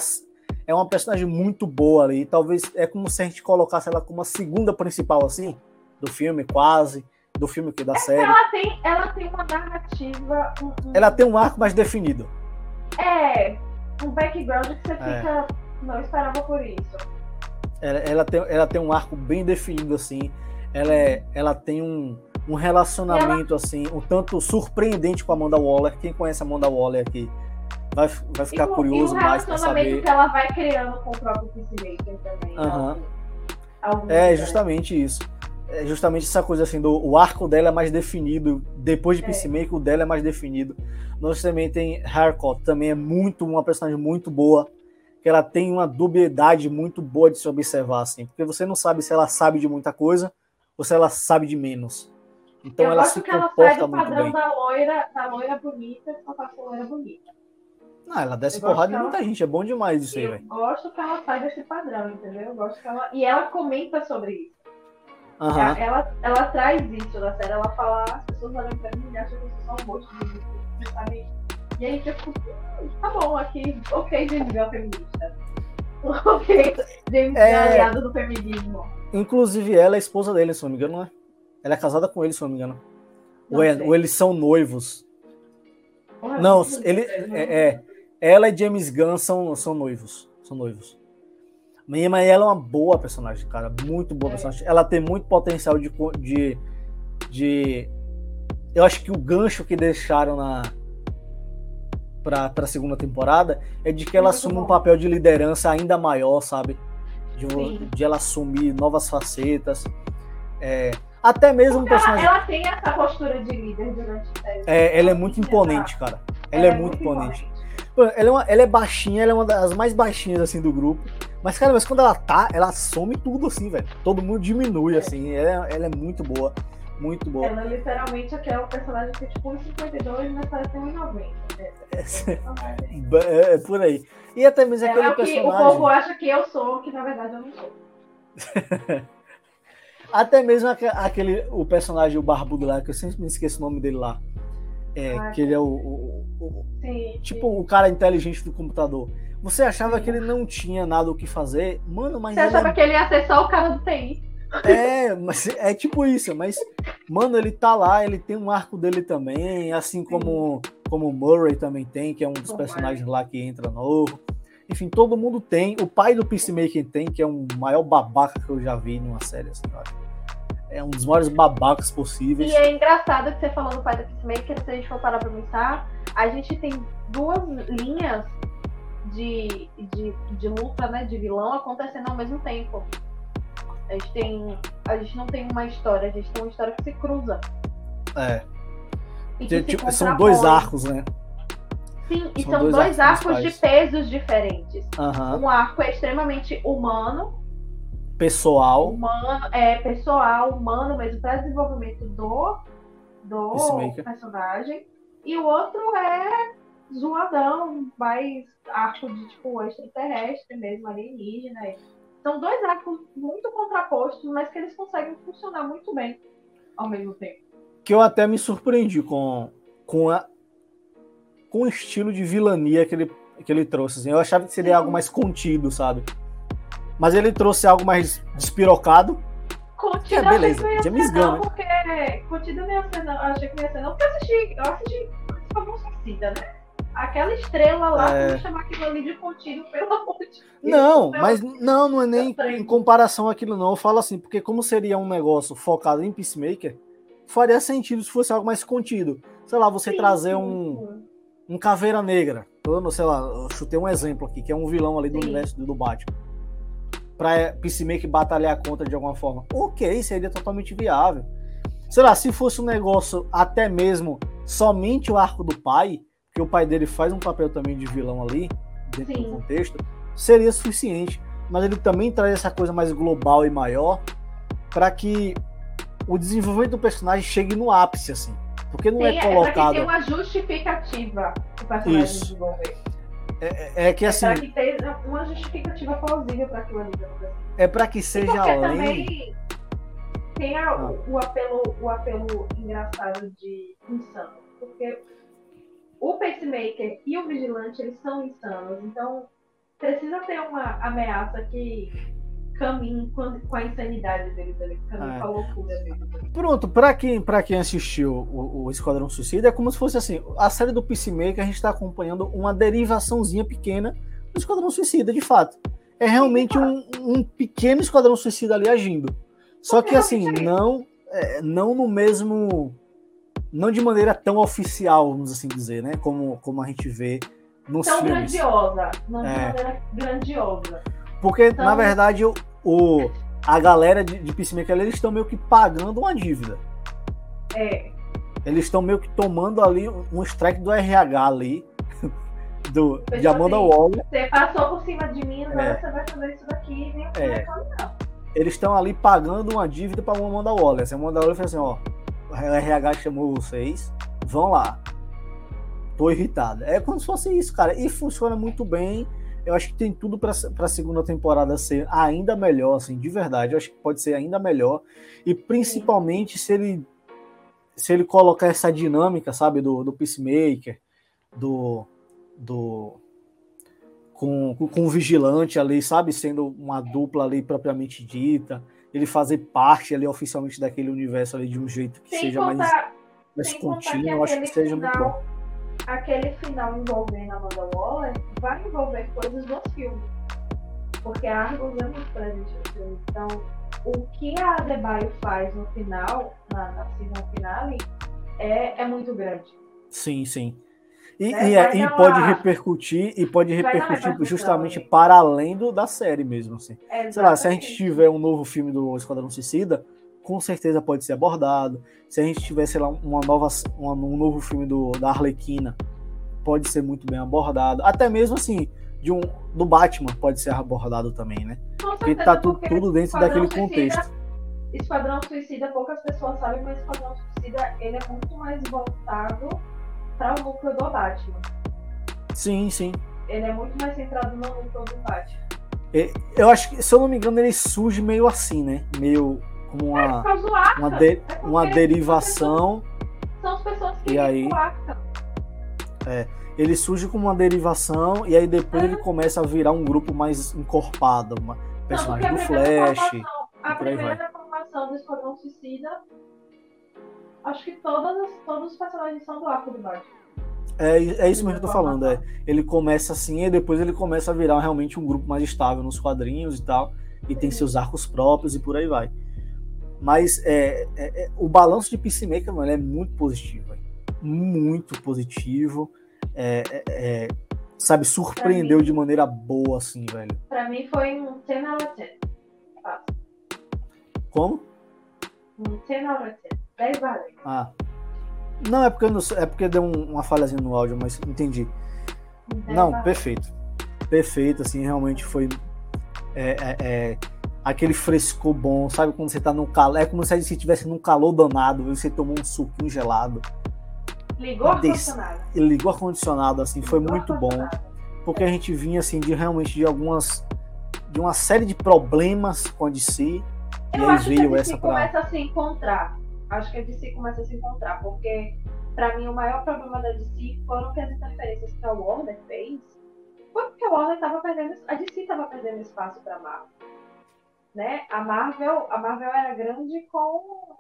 é uma personagem muito boa ali. Talvez é como se a gente colocasse ela como a segunda principal, assim, do filme, quase do filme que da é série. Ela tem, ela tem uma narrativa. Um, ela tem um arco mais definido. É, um background que você é. fica. Não esperava por isso. Ela, ela, tem, ela tem um arco bem definido, assim. Ela, é, ela tem um, um relacionamento, ela... assim, um tanto surpreendente com a Amanda Waller. Quem conhece a Amanda Waller aqui vai, vai ficar e, curioso e mais para saber. que ela vai criando com o próprio Peacemaker também. Uhum. é, justamente isso é justamente essa coisa assim, do, o arco dela é mais definido, depois de é. Peacemaker o dela é mais definido. Nós também tem Harcourt, também é muito uma personagem muito boa, que ela tem uma dubiedade muito boa de se observar assim, porque você não sabe se ela sabe de muita coisa ou se ela sabe de menos. Então Eu ela se comporta ela muito bem. Da loira, da loira bonita, só faz loira bonita. Não, ela desce porrada de muita ela... gente, é bom demais isso aí, velho. Eu gosto que ela sai desse padrão, entendeu? Eu gosto que ela. E ela comenta sobre isso. Uhum. Ela, ela traz isso na série, ela fala, as pessoas olham pra mim e acham que eu sou só um monstro de sabe? E aí eu fico, hum, tá bom, aqui, ok, James Gunn feminista. ok, James é... aliado do feminismo. Inclusive ela é esposa dele, se não me engano, não é? Ela é casada com ele, se não me engano. Ou, é, ou, eles são noivos. não, ele, é, é, ela e James Gunn são, são noivos. São noivos. Mas ela é uma boa personagem, cara. Muito boa é. personagem. Ela tem muito potencial de, de, de. Eu acho que o gancho que deixaram na. Pra, pra segunda temporada é de que ela assume um papel de liderança ainda maior, sabe? De, de ela assumir novas facetas. É, até mesmo um personagem. Ela, ela, tem essa postura de líder durante série. É, ela é muito imponente, cara. Ela, ela é, é, muito imponente. imponente. Ela é, uma, ela é baixinha, ela é uma das mais baixinhas assim do grupo. Mas, cara, mas quando ela tá, ela some tudo assim, velho. Todo mundo diminui, assim. Ela, ela é muito boa. Muito boa. Ela literalmente é aquela personagem que é tipo 1,52, mas parece 1,90. É, é, é por aí. E até mesmo aquele é personagem. O povo acha que eu sou, que na verdade eu não sou. até mesmo aquele, o personagem, o barbudo lá, que eu sempre me esqueço o nome dele lá. É, ah, que ele é o, o, o sim, tipo sim. o cara inteligente do computador. Você achava sim. que ele não tinha nada o que fazer, mano, mas. Você achava é... que ele ia ser só o cara do TI. É, mas é tipo isso, mas, mano, ele tá lá, ele tem um arco dele também, assim como, como o Murray também tem, que é um dos personagens lá que entra novo. Enfim, todo mundo tem. O pai do Peacemaker tem, que é um maior babaca que eu já vi numa série assim, cara é um dos maiores babacas possíveis. E é engraçado que você falou do pai da Peacemaker, se a gente for parar pra pensar, a gente tem duas linhas de, de, de luta, né, de vilão acontecendo ao mesmo tempo. A gente tem. A gente não tem uma história, a gente tem uma história que se cruza. É. Tipo, são dois arcos, né? Sim, e são, são dois, dois arcos, arcos de pesos diferentes. Uhum. Um arco é extremamente humano pessoal. Humano, é, pessoal, humano mesmo, para desenvolvimento do, do personagem. E o outro é zoadão, mais arco de tipo extraterrestre mesmo, alienígena. São dois arcos muito contrapostos, mas que eles conseguem funcionar muito bem ao mesmo tempo. Que eu até me surpreendi com, com, a, com o estilo de vilania que ele, que ele trouxe. Assim. Eu achava que seria Sim. algo mais contido, sabe? Mas ele trouxe algo mais despirocado. Contido, é, beleza. James Gunn. Não, porque contido não ia ser, não. Eu achei que não ia ser, não. Porque eu assisti, eu assisti Esquadrão Suicida, né? Aquela estrela lá, é... vamos chamar aquilo ali de contido, pelo amor de Deus. Não, mas não, não é nem em comparação àquilo, não. Eu falo assim, porque como seria um negócio focado em Peacemaker, faria sentido se fosse algo mais contido. Sei lá, você sim, trazer sim, um. um Caveira Negra. Eu, sei lá, eu chutei um exemplo aqui, que é um vilão ali do Sim. universo do Batman. Pra Peacemaker batalhar contra de alguma forma. Ok, seria totalmente viável. Sei lá, se fosse um negócio até mesmo somente o arco do pai, que o pai dele faz um papel também de vilão ali, dentro Sim. do contexto, seria suficiente. Mas ele também traz essa coisa mais global e maior para que o desenvolvimento do personagem chegue no ápice, assim. Porque não é Sim, é colocado. Ter uma justificativa o personagem Isso. desenvolver. É, é, é que assim. É para que tenha uma justificativa plausível para aquilo ali. É para que seja além. Também tem a, ah. o, apelo, o apelo engraçado de insano. Porque o pacemaker e o vigilante eles são insanos. Então precisa ter uma ameaça que caminhe com a insanidade deles ali, caminhe é. com a loucura deles. Pronto, pra quem, pra quem assistiu o, o Esquadrão Suicida, é como se fosse assim: a série do Peacemaker, a gente tá acompanhando uma derivaçãozinha pequena do Esquadrão Suicida, de fato. É realmente um, um pequeno Esquadrão Suicida ali agindo. Só que assim, não, é, não no mesmo. Não de maneira tão oficial, vamos assim dizer, né? Como, como a gente vê nos tão filmes. grandiosa. Não de é. maneira grandiosa. Porque, então... na verdade, o, o, a galera de, de Peacemaker, eles estão meio que pagando uma dívida. É. Eles estão meio que tomando ali um strike do RH ali, do, de Amanda assim, Waller. Você passou por cima de mim, agora é. você vai fazer isso daqui e nem é. não. Eles estão ali pagando uma dívida para uma Amanda Waller. A Amanda Waller fez assim, ó, o RH chamou vocês, vão lá. Tô irritado. É como se fosse isso, cara. E funciona muito bem eu acho que tem tudo para a segunda temporada ser ainda melhor, assim, de verdade. Eu acho que pode ser ainda melhor. E principalmente se ele se ele colocar essa dinâmica, sabe, do, do Peacemaker, do, do com, com o vigilante ali, sabe, sendo uma dupla ali propriamente dita, ele fazer parte ali oficialmente daquele universo ali de um jeito que seja contar, mais, mais contínuo, eu acho que seja final, muito bom aquele final envolvendo a Amanda Waller vai envolver coisas do filme. Porque a Argos é muito presente no filme. Então, o que a Adebayo faz no final, na, na season finale, é, é muito grande. Sim, sim. E, é, e, é, e pode repercutir e pode repercutir justamente para além do, da série mesmo, assim. É, Sei lá, se a gente tiver um novo filme do Esquadrão Suicida, com certeza pode ser abordado. Se a gente tiver, sei lá, uma nova, uma, um novo filme do, da Arlequina, pode ser muito bem abordado. Até mesmo assim, de um, do Batman pode ser abordado também, né? porque tá tudo, tudo dentro daquele suicida, contexto. Esquadrão Suicida, poucas pessoas sabem, mas Esquadrão Suicida ele é muito mais voltado para o núcleo do Batman. Sim, sim. Ele é muito mais centrado no núcleo do Batman. Eu acho que, se eu não me engano, ele surge meio assim, né? Meio como uma, é, uma, de, é uma derivação. São as pessoas que e aí, é, ele surge como uma derivação e aí depois é. ele começa a virar um grupo mais encorpado, uma personagem do Flash. A primeira formação do Esquadrão Suicida, acho que todas, todos os personagens são do arco do Batman. É, é isso mesmo que eu tô falando. É. Ele começa assim e depois ele começa a virar realmente um grupo mais estável nos quadrinhos e tal. E tem seus arcos próprios e por aí vai. Mas é, é, é, o balanço de Peacemaker, mano, é muito positivo. Muito positivo. É, é, é sabe, surpreendeu mim, de maneira boa, assim, velho. Pra mim foi um 10 out of 10. Como? Um 10 out of 10. 10 vale. Ah. Não, é porque, não, é porque deu um, uma falhazinha no áudio, mas entendi. Não, perfeito. Perfeito, assim, realmente foi. É, é, é, aquele frescor bom, sabe? Quando você tá no calor. É como se você estivesse num calor danado, você tomou um suquinho gelado. Ligou o ar-condicionado. Ligou ar-condicionado, assim, Ligou foi muito bom. Porque a gente vinha, assim, de realmente de algumas. de uma série de problemas com a DC. Eu e aí veio que a DC essa pra... começa a se encontrar. Acho que a DC começa a se encontrar, porque para mim o maior problema da DC foram que as interferências que a Warner fez foi porque a Warner estava perdendo, a DC estava perdendo espaço para Marvel né? A Marvel, a Marvel era grande com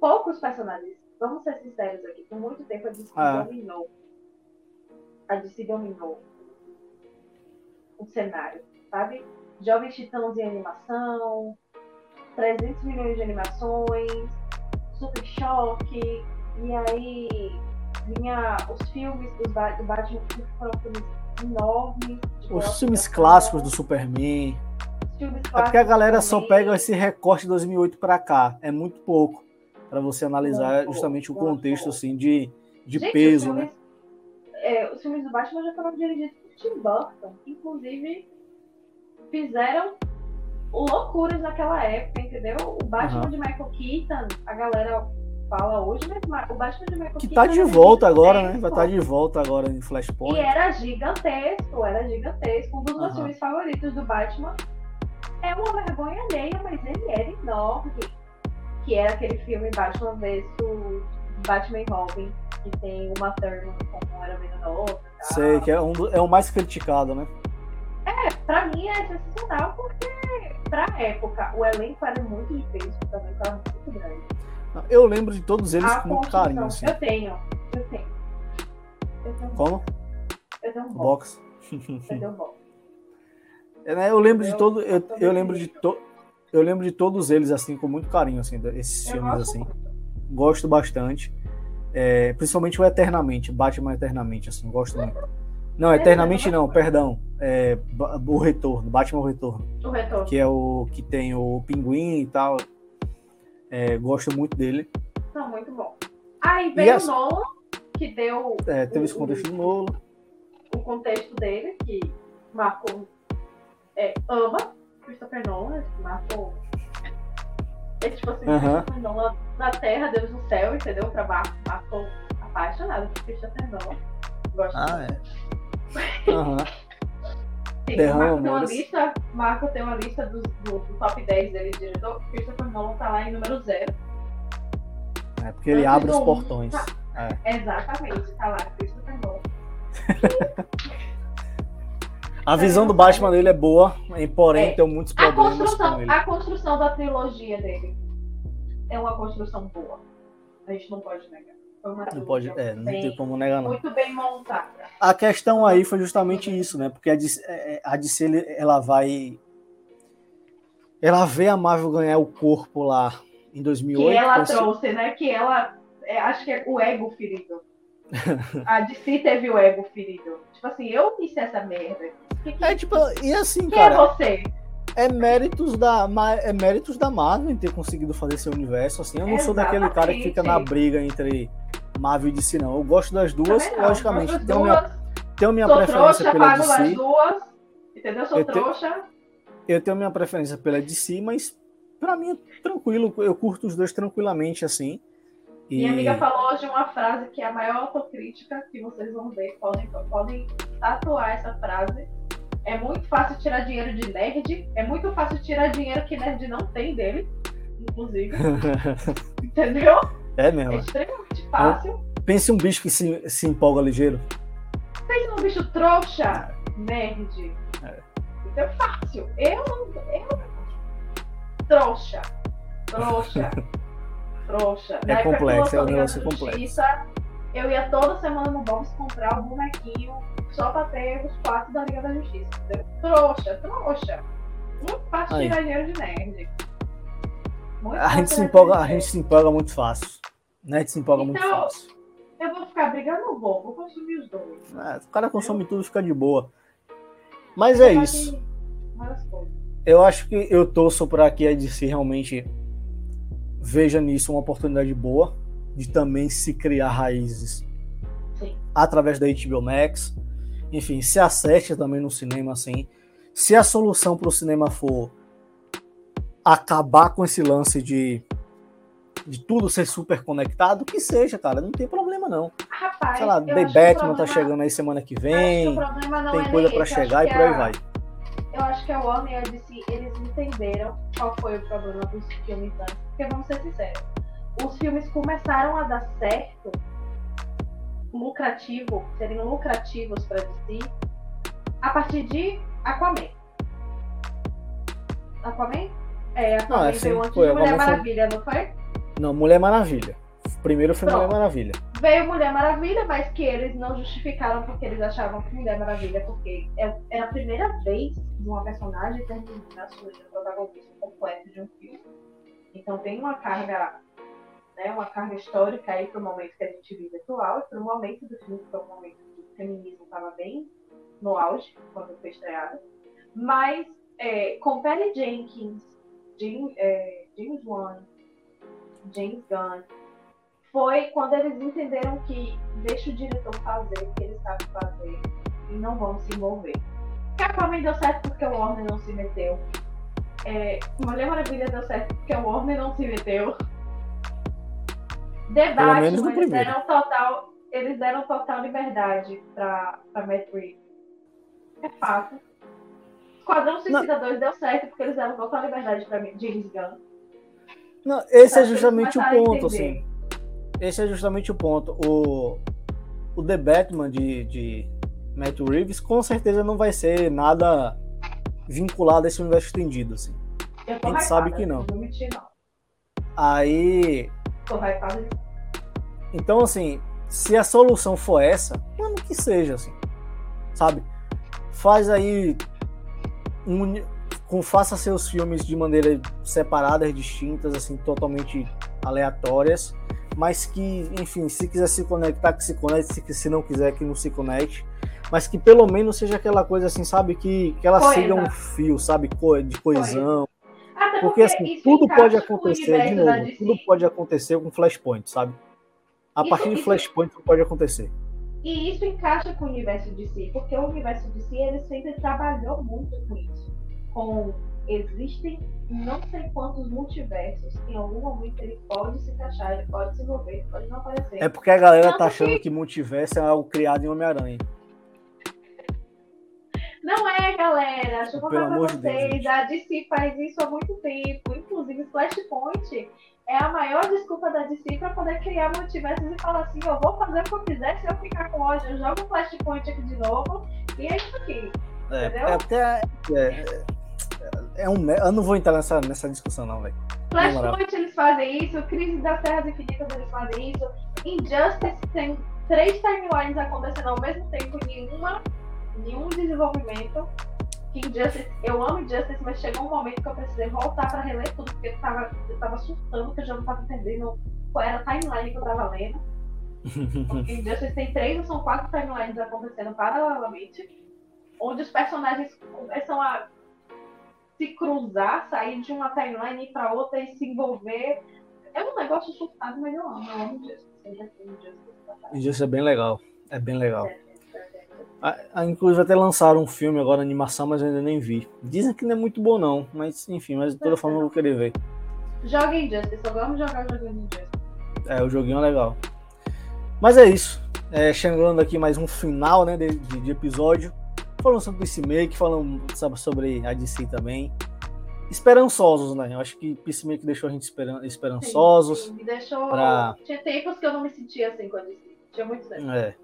poucos personagens. Vamos ser sinceros aqui, por muito tempo a DC ah. dominou. A DC dominou o cenário, sabe? Jovens Titãs em animação, 300 milhões de animações, Super Choque, e aí vinha os filmes do, do Batman foram filmes enormes. Os filmes clássicos do Superman. É porque a galera só pega esse recorte de 2008 para cá. É muito pouco para você analisar justamente o contexto assim de, de Gente, peso, filmes, né? É, os filmes do Batman já foram dirigidos por Tim Burton. Inclusive, fizeram loucuras naquela época, entendeu? O Batman uhum. de Michael Keaton, a galera fala hoje, mas o Batman de Michael que Keaton. Que tá de volta agora, né? Vai estar tá de volta agora em Flashpoint. E era gigantesco, era gigantesco. Um dos meus uhum. filmes favoritos do Batman é uma vergonha alheia, mas ele era enorme. Que era aquele filme Batman vs Batman e Robin, que tem uma Thurman como era nova. Sei, que é, um é o mais criticado, né? É, pra mim é sensacional, porque pra época o elenco era muito difícil, também era muito grande. Eu lembro de todos eles A com muito carinho. Assim. Eu tenho, eu tenho. Eu tenho Como? Eu tenho um box. box. eu tenho um box. É, né, eu lembro de todo, eu, eu lembro de to, eu lembro de todos eles assim com muito carinho assim, esses filmes assim. Gosto bastante. É, principalmente o Eternamente, Batman Eternamente, assim, gosto muito. Não, Eternamente não, perdão. É, o Retorno, Batman o Retorno. O Retorno. Que é o que tem o Pinguim e tal. É, gosto muito dele. Tá muito bom. Aí veio o Nolan, que deu. É, teve o, esse contexto do Nolan. O contexto dele, que marcou é, ama Christopher Nolan, marcou. É tipo assim, Christopher Nolan na Terra, Deus no céu, entendeu? Pra Marco, Marco apaixonado por Christopher Nolan. Gosto ah, é. Aham. Sim, o Marco tem uma lista, Marco tem uma lista do, do, do top 10 dele de diretor, Christopher Nolan tá lá em número 0. É porque ele abre os portões. Tá, é. Exatamente, tá lá, Christopher Nolan. A visão do Batman dele é boa, porém é. tem muitos problemas com ele. A construção da trilogia dele é uma construção boa. A gente não pode negar. Não pode, é, não tem como negar não. Muito bem montada. A questão aí foi justamente isso, né? Porque a DC, é, é, a DC ela vai ela vê a Marvel ganhar o corpo lá em 2008. Que ela trouxe, né? Que ela é, acho que é o ego ferido. a DC teve o ego ferido. Tipo assim, eu fiz essa merda. Que, que, é tipo, e assim, quem cara. é você? É méritos, da, é méritos da Marvel em ter conseguido fazer esse universo. Assim, eu não Exatamente. sou daquele cara que fica na briga entre Marvel e DC, não. Eu gosto das duas, logicamente. Tenho, duas, minha, tenho minha preferência trouxa, pela DC. Duas, entendeu? Sou eu trouxa. Eu tenho minha preferência pela DC, mas pra mim é tranquilo. Eu curto os dois tranquilamente, assim. E... Minha amiga falou hoje uma frase que é a maior autocrítica que vocês vão ver. Podem, podem tatuar essa frase. É muito fácil tirar dinheiro de nerd. É muito fácil tirar dinheiro que nerd não tem dele, inclusive. Entendeu? É mesmo. É extremamente fácil. Pense um bicho que se, se empolga ligeiro. Pense num bicho trouxa, nerd. É. Então é fácil. Eu não. Eu. Trouxa. Trouxa. trouxa. É complexo, é um negócio complexo. Eu ia toda semana no Bob's comprar o um bonequinho só pra ter os quatro da Liga da Justiça. Entendeu? Trouxa, trouxa. Muito fácil Aí. tirar dinheiro de nerd. Muito a gente, se empolga, a gente se empolga muito fácil. Né? A gente se empolga então, muito fácil. Eu vou ficar brigando, não vou, vou consumir os dois. É, o cara consome tudo fica de boa. Mas é isso. Eu acho que eu torço para que a DC realmente veja nisso uma oportunidade boa de também se criar raízes Sim. através da HBO Max. Enfim, se acerte também no cinema assim. Se a solução para o cinema for acabar com esse lance de, de tudo ser super conectado, que seja, cara, não tem problema não. Rapaz, Sei lá, The Batman tá chegando aí semana que vem, que tem é coisa para chegar e por aí vai eu acho que a Warner e a DC, eles entenderam qual foi o problema dos filmes antes. Porque vamos ser sinceros, os filmes começaram a dar certo, lucrativo, serem lucrativos para DC, a partir de Aquaman. Aquaman? É, Aquaman não, assim, veio antes foi, de Mulher Maravilha, foi... não foi? Não, Mulher Maravilha. Primeiro foi Pronto. Mulher Maravilha. Veio Mulher Maravilha, mas que eles não justificaram porque eles achavam que Mulher Maravilha, porque é, era a primeira vez de uma personagem terminar sua protagonista completo de um filme. Então tem uma carga né, uma carga histórica aí para o momento que a gente vive atual para o momento do filme, que foi um momento que o feminismo estava bem no auge, quando foi estreado. Mas é, com Patty Jenkins, Jim, é, James Wan, James Gunn, foi quando eles entenderam que deixa o diretor fazer o que ele sabe fazer e não vão se envolver. Aquaman deu certo porque o Warner não se meteu. É, Mulher Maravilha deu certo porque o Warner não se meteu. Debate, eles deram total, eles deram total liberdade para Matt Reeves. É fato. Esquadrão Suicida 2 deu certo porque eles deram total liberdade para James Gunn. Não, esse é justamente o ponto, assim. Esse é justamente o ponto. O, o The Batman de, de Matt Reeves com certeza não vai ser nada vinculado a esse universo estendido, assim. a gente sabe que não. não, mentir, Aí. Tô hypada. Então, assim, se a solução for essa, mano, que seja, assim. Sabe? Faz aí um, com, faça seus filmes de maneira separadas, distintas, assim, totalmente aleatórias, mas que, enfim, se quiser se conectar, que se conecte, se, se não quiser, que não se conecte, mas que pelo menos seja aquela coisa assim, sabe, que, que ela siga um fio, sabe, de coesão. Porque, porque assim, tudo pode acontecer, de novo, tudo pode acontecer com Flashpoint, sabe? A isso, partir de Flashpoint tudo pode acontecer. E isso encaixa com o universo de si, porque o universo de si ele sempre trabalhou muito com isso. Com existem não sei quantos multiversos, em algum momento ele pode se encaixar, ele pode se envolver, ele pode não aparecer. É porque a galera Tanto tá achando que... que multiverso é algo criado em Homem-Aranha. Não é, galera. Deixa eu contar pra vocês. Deus, a DC faz isso há muito tempo. Inclusive, Flashpoint é a maior desculpa da DC para poder criar multiversos e falar assim: eu vou fazer o que eu quiser, se eu ficar com ódio, eu jogo o Flashpoint aqui de novo. E é isso aqui. É, entendeu? É até. É, é um, eu não vou entrar nessa, nessa discussão, não, velho. Flashpoint eles fazem isso, Crise das Terras Infinitas eles fazem isso, Injustice tem três timelines acontecendo ao mesmo tempo, nenhuma, nenhum desenvolvimento. Injustice, eu amo Injustice, mas chegou um momento que eu precisei voltar para reler tudo, porque eu tava, eu tava surtando, que eu já não tava entendendo qual era a timeline que eu tava lendo. Porque Injustice tem três ou são quatro timelines acontecendo paralelamente, onde os personagens começam a se cruzar, sair de uma timeline para outra e se envolver. É um negócio surtado, mas eu amo. Eu amo Injustice. é bem legal. É bem legal. É, é, é, inclusive até lançaram um filme agora, animação, mas eu ainda nem vi. Dizem que não é muito bom não, mas enfim, mas de toda forma eu vou querer ver. Joga Injustice, gosto de jogar o joguinho Injustice. É, o joguinho é legal. Mas é isso. É, chegando aqui mais um final né, de, de, episódio falando sobre Peacemaker, falando sobre a DC também. Esperançosos, né? Eu acho que Peacemaker deixou a gente esperan esperançosos. Sim, sim. Me deixou. Pra... Tinha tempos que eu não me sentia assim com a DC. Tinha muito tempo. É.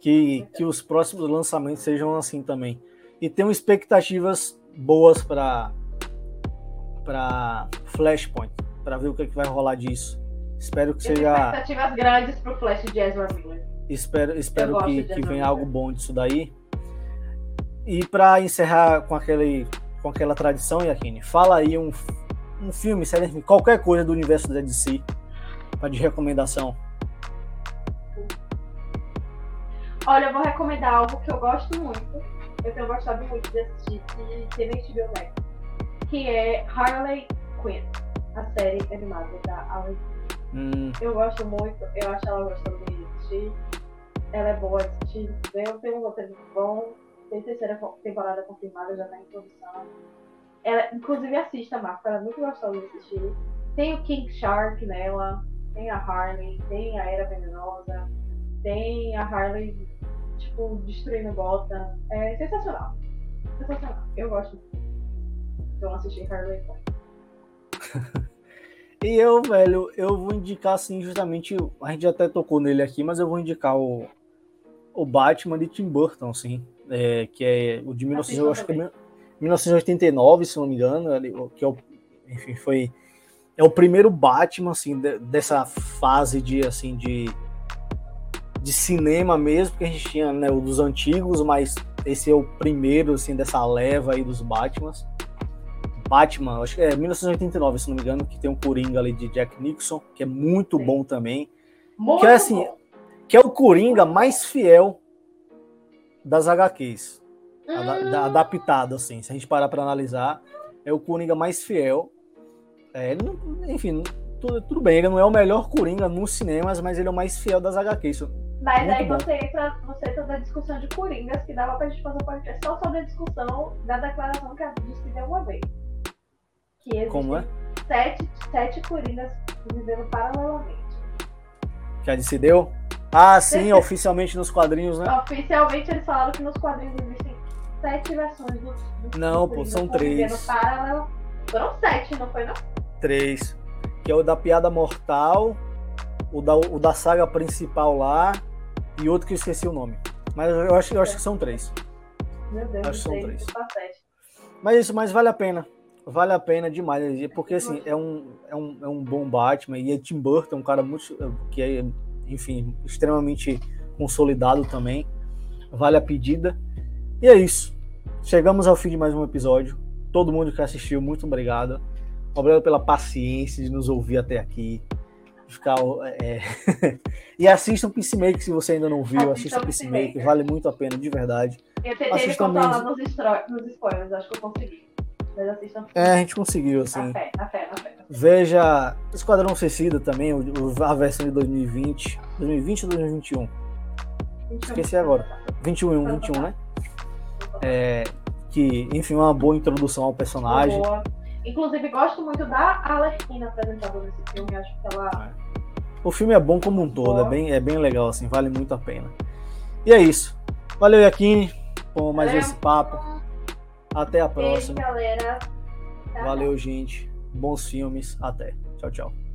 Que, que os próximos lançamentos sejam assim também. E tenho expectativas boas para para Flashpoint, para ver o que, é que vai rolar disso. Espero que seja. Expectativas grandes pro Flash de Ezra Miller. Espero, espero que, que venha algo bom disso daí. E para encerrar com aquele com aquela tradição, Yakine, fala aí um, um filme, série, qualquer coisa do universo da DC para de recomendação. Olha, eu vou recomendar algo que eu gosto muito. Eu tenho gostado muito de assistir e ter HBO Max, que é Harley Quinn, a série animada da Harley hum. Eu gosto muito, eu acho ela gostosa de assistir. Ela é boa de assistir, eu tenho um roteiro bom tem terceira temporada confirmada, já tá em produção. Ela, inclusive, assista, Marco, ela é muito gostosa de assistir. Tem o King Shark nela, tem a Harley, tem a Era Venenosa, tem a Harley, tipo, destruindo Gotham. É sensacional. Sensacional. Eu gosto. Então, assisti Harley E eu, velho, eu vou indicar assim, justamente, a gente até tocou nele aqui, mas eu vou indicar o, o Batman de Tim Burton, assim é, que é o de 19, acho que é 1989, se não me engano, que é o, enfim, foi é o primeiro Batman assim de, dessa fase de assim de de cinema mesmo, que a gente tinha né, o dos antigos, mas esse é o primeiro assim dessa leva aí dos Batmans. Batman, acho que é 1989, se não me engano, que tem um Coringa ali de Jack Nixon, que é muito Sim. bom também. Muito que é assim, bom. que é o Coringa mais fiel das HQs. Hum. adaptado, assim. Se a gente parar para analisar, é o Coringa mais fiel. É, enfim, tudo, tudo bem, ele não é o melhor Coringa nos cinemas, mas ele é o mais fiel das HQs. Mas Muito aí bom. você entra, você entra na discussão de Coringas, que dava pra gente fazer um podcast só sobre a discussão da declaração que a disse deu uma vez. Que Como é? Sete, sete Coringas vivendo paralelamente. Que a DC deu? Ah, sim, oficialmente nos quadrinhos, né? Oficialmente eles falaram que nos quadrinhos existem sete versões do. do não, pô, são três. Paralelo. Foram sete, não foi não? Três. Que é o da piada mortal, o da, o da saga principal lá e outro que eu esqueci o nome. Mas eu acho, eu acho que são três. Meu Deus, acho que são três. Mas isso, mas vale a pena. Vale a pena demais. Porque assim, é um, é um, é um bom Batman. E é Tim Burton, um cara muito. que é, enfim, extremamente consolidado também. Vale a pedida. E é isso. Chegamos ao fim de mais um episódio. Todo mundo que assistiu, muito obrigado. Obrigado pela paciência de nos ouvir até aqui ficar. É... e assista o Peacemaker se você ainda não viu. Assista o Peacemaker, vale muito a pena, de verdade. Eu tentei me controlar nos, nos spoilers, acho que eu consegui. Mas assistam. É, a gente conseguiu, assim. Na fé, na fé, na fé. Veja Esquadrão Suicida também, a versão de 2020. 2020 ou 2021? 21. Esqueci agora. 21, 21, né? É, que, enfim, uma boa introdução ao personagem. Boa. Inclusive, gosto muito da Alerquina apresentada nesse filme. Acho que ela. É. O filme é bom como um todo, é bem, é bem legal, assim, vale muito a pena. E é isso. Valeu, Yakine, por mais Valeu. esse papo. Até a próxima. Beijo, galera. Valeu, gente. Bons filmes. Até. Tchau, tchau.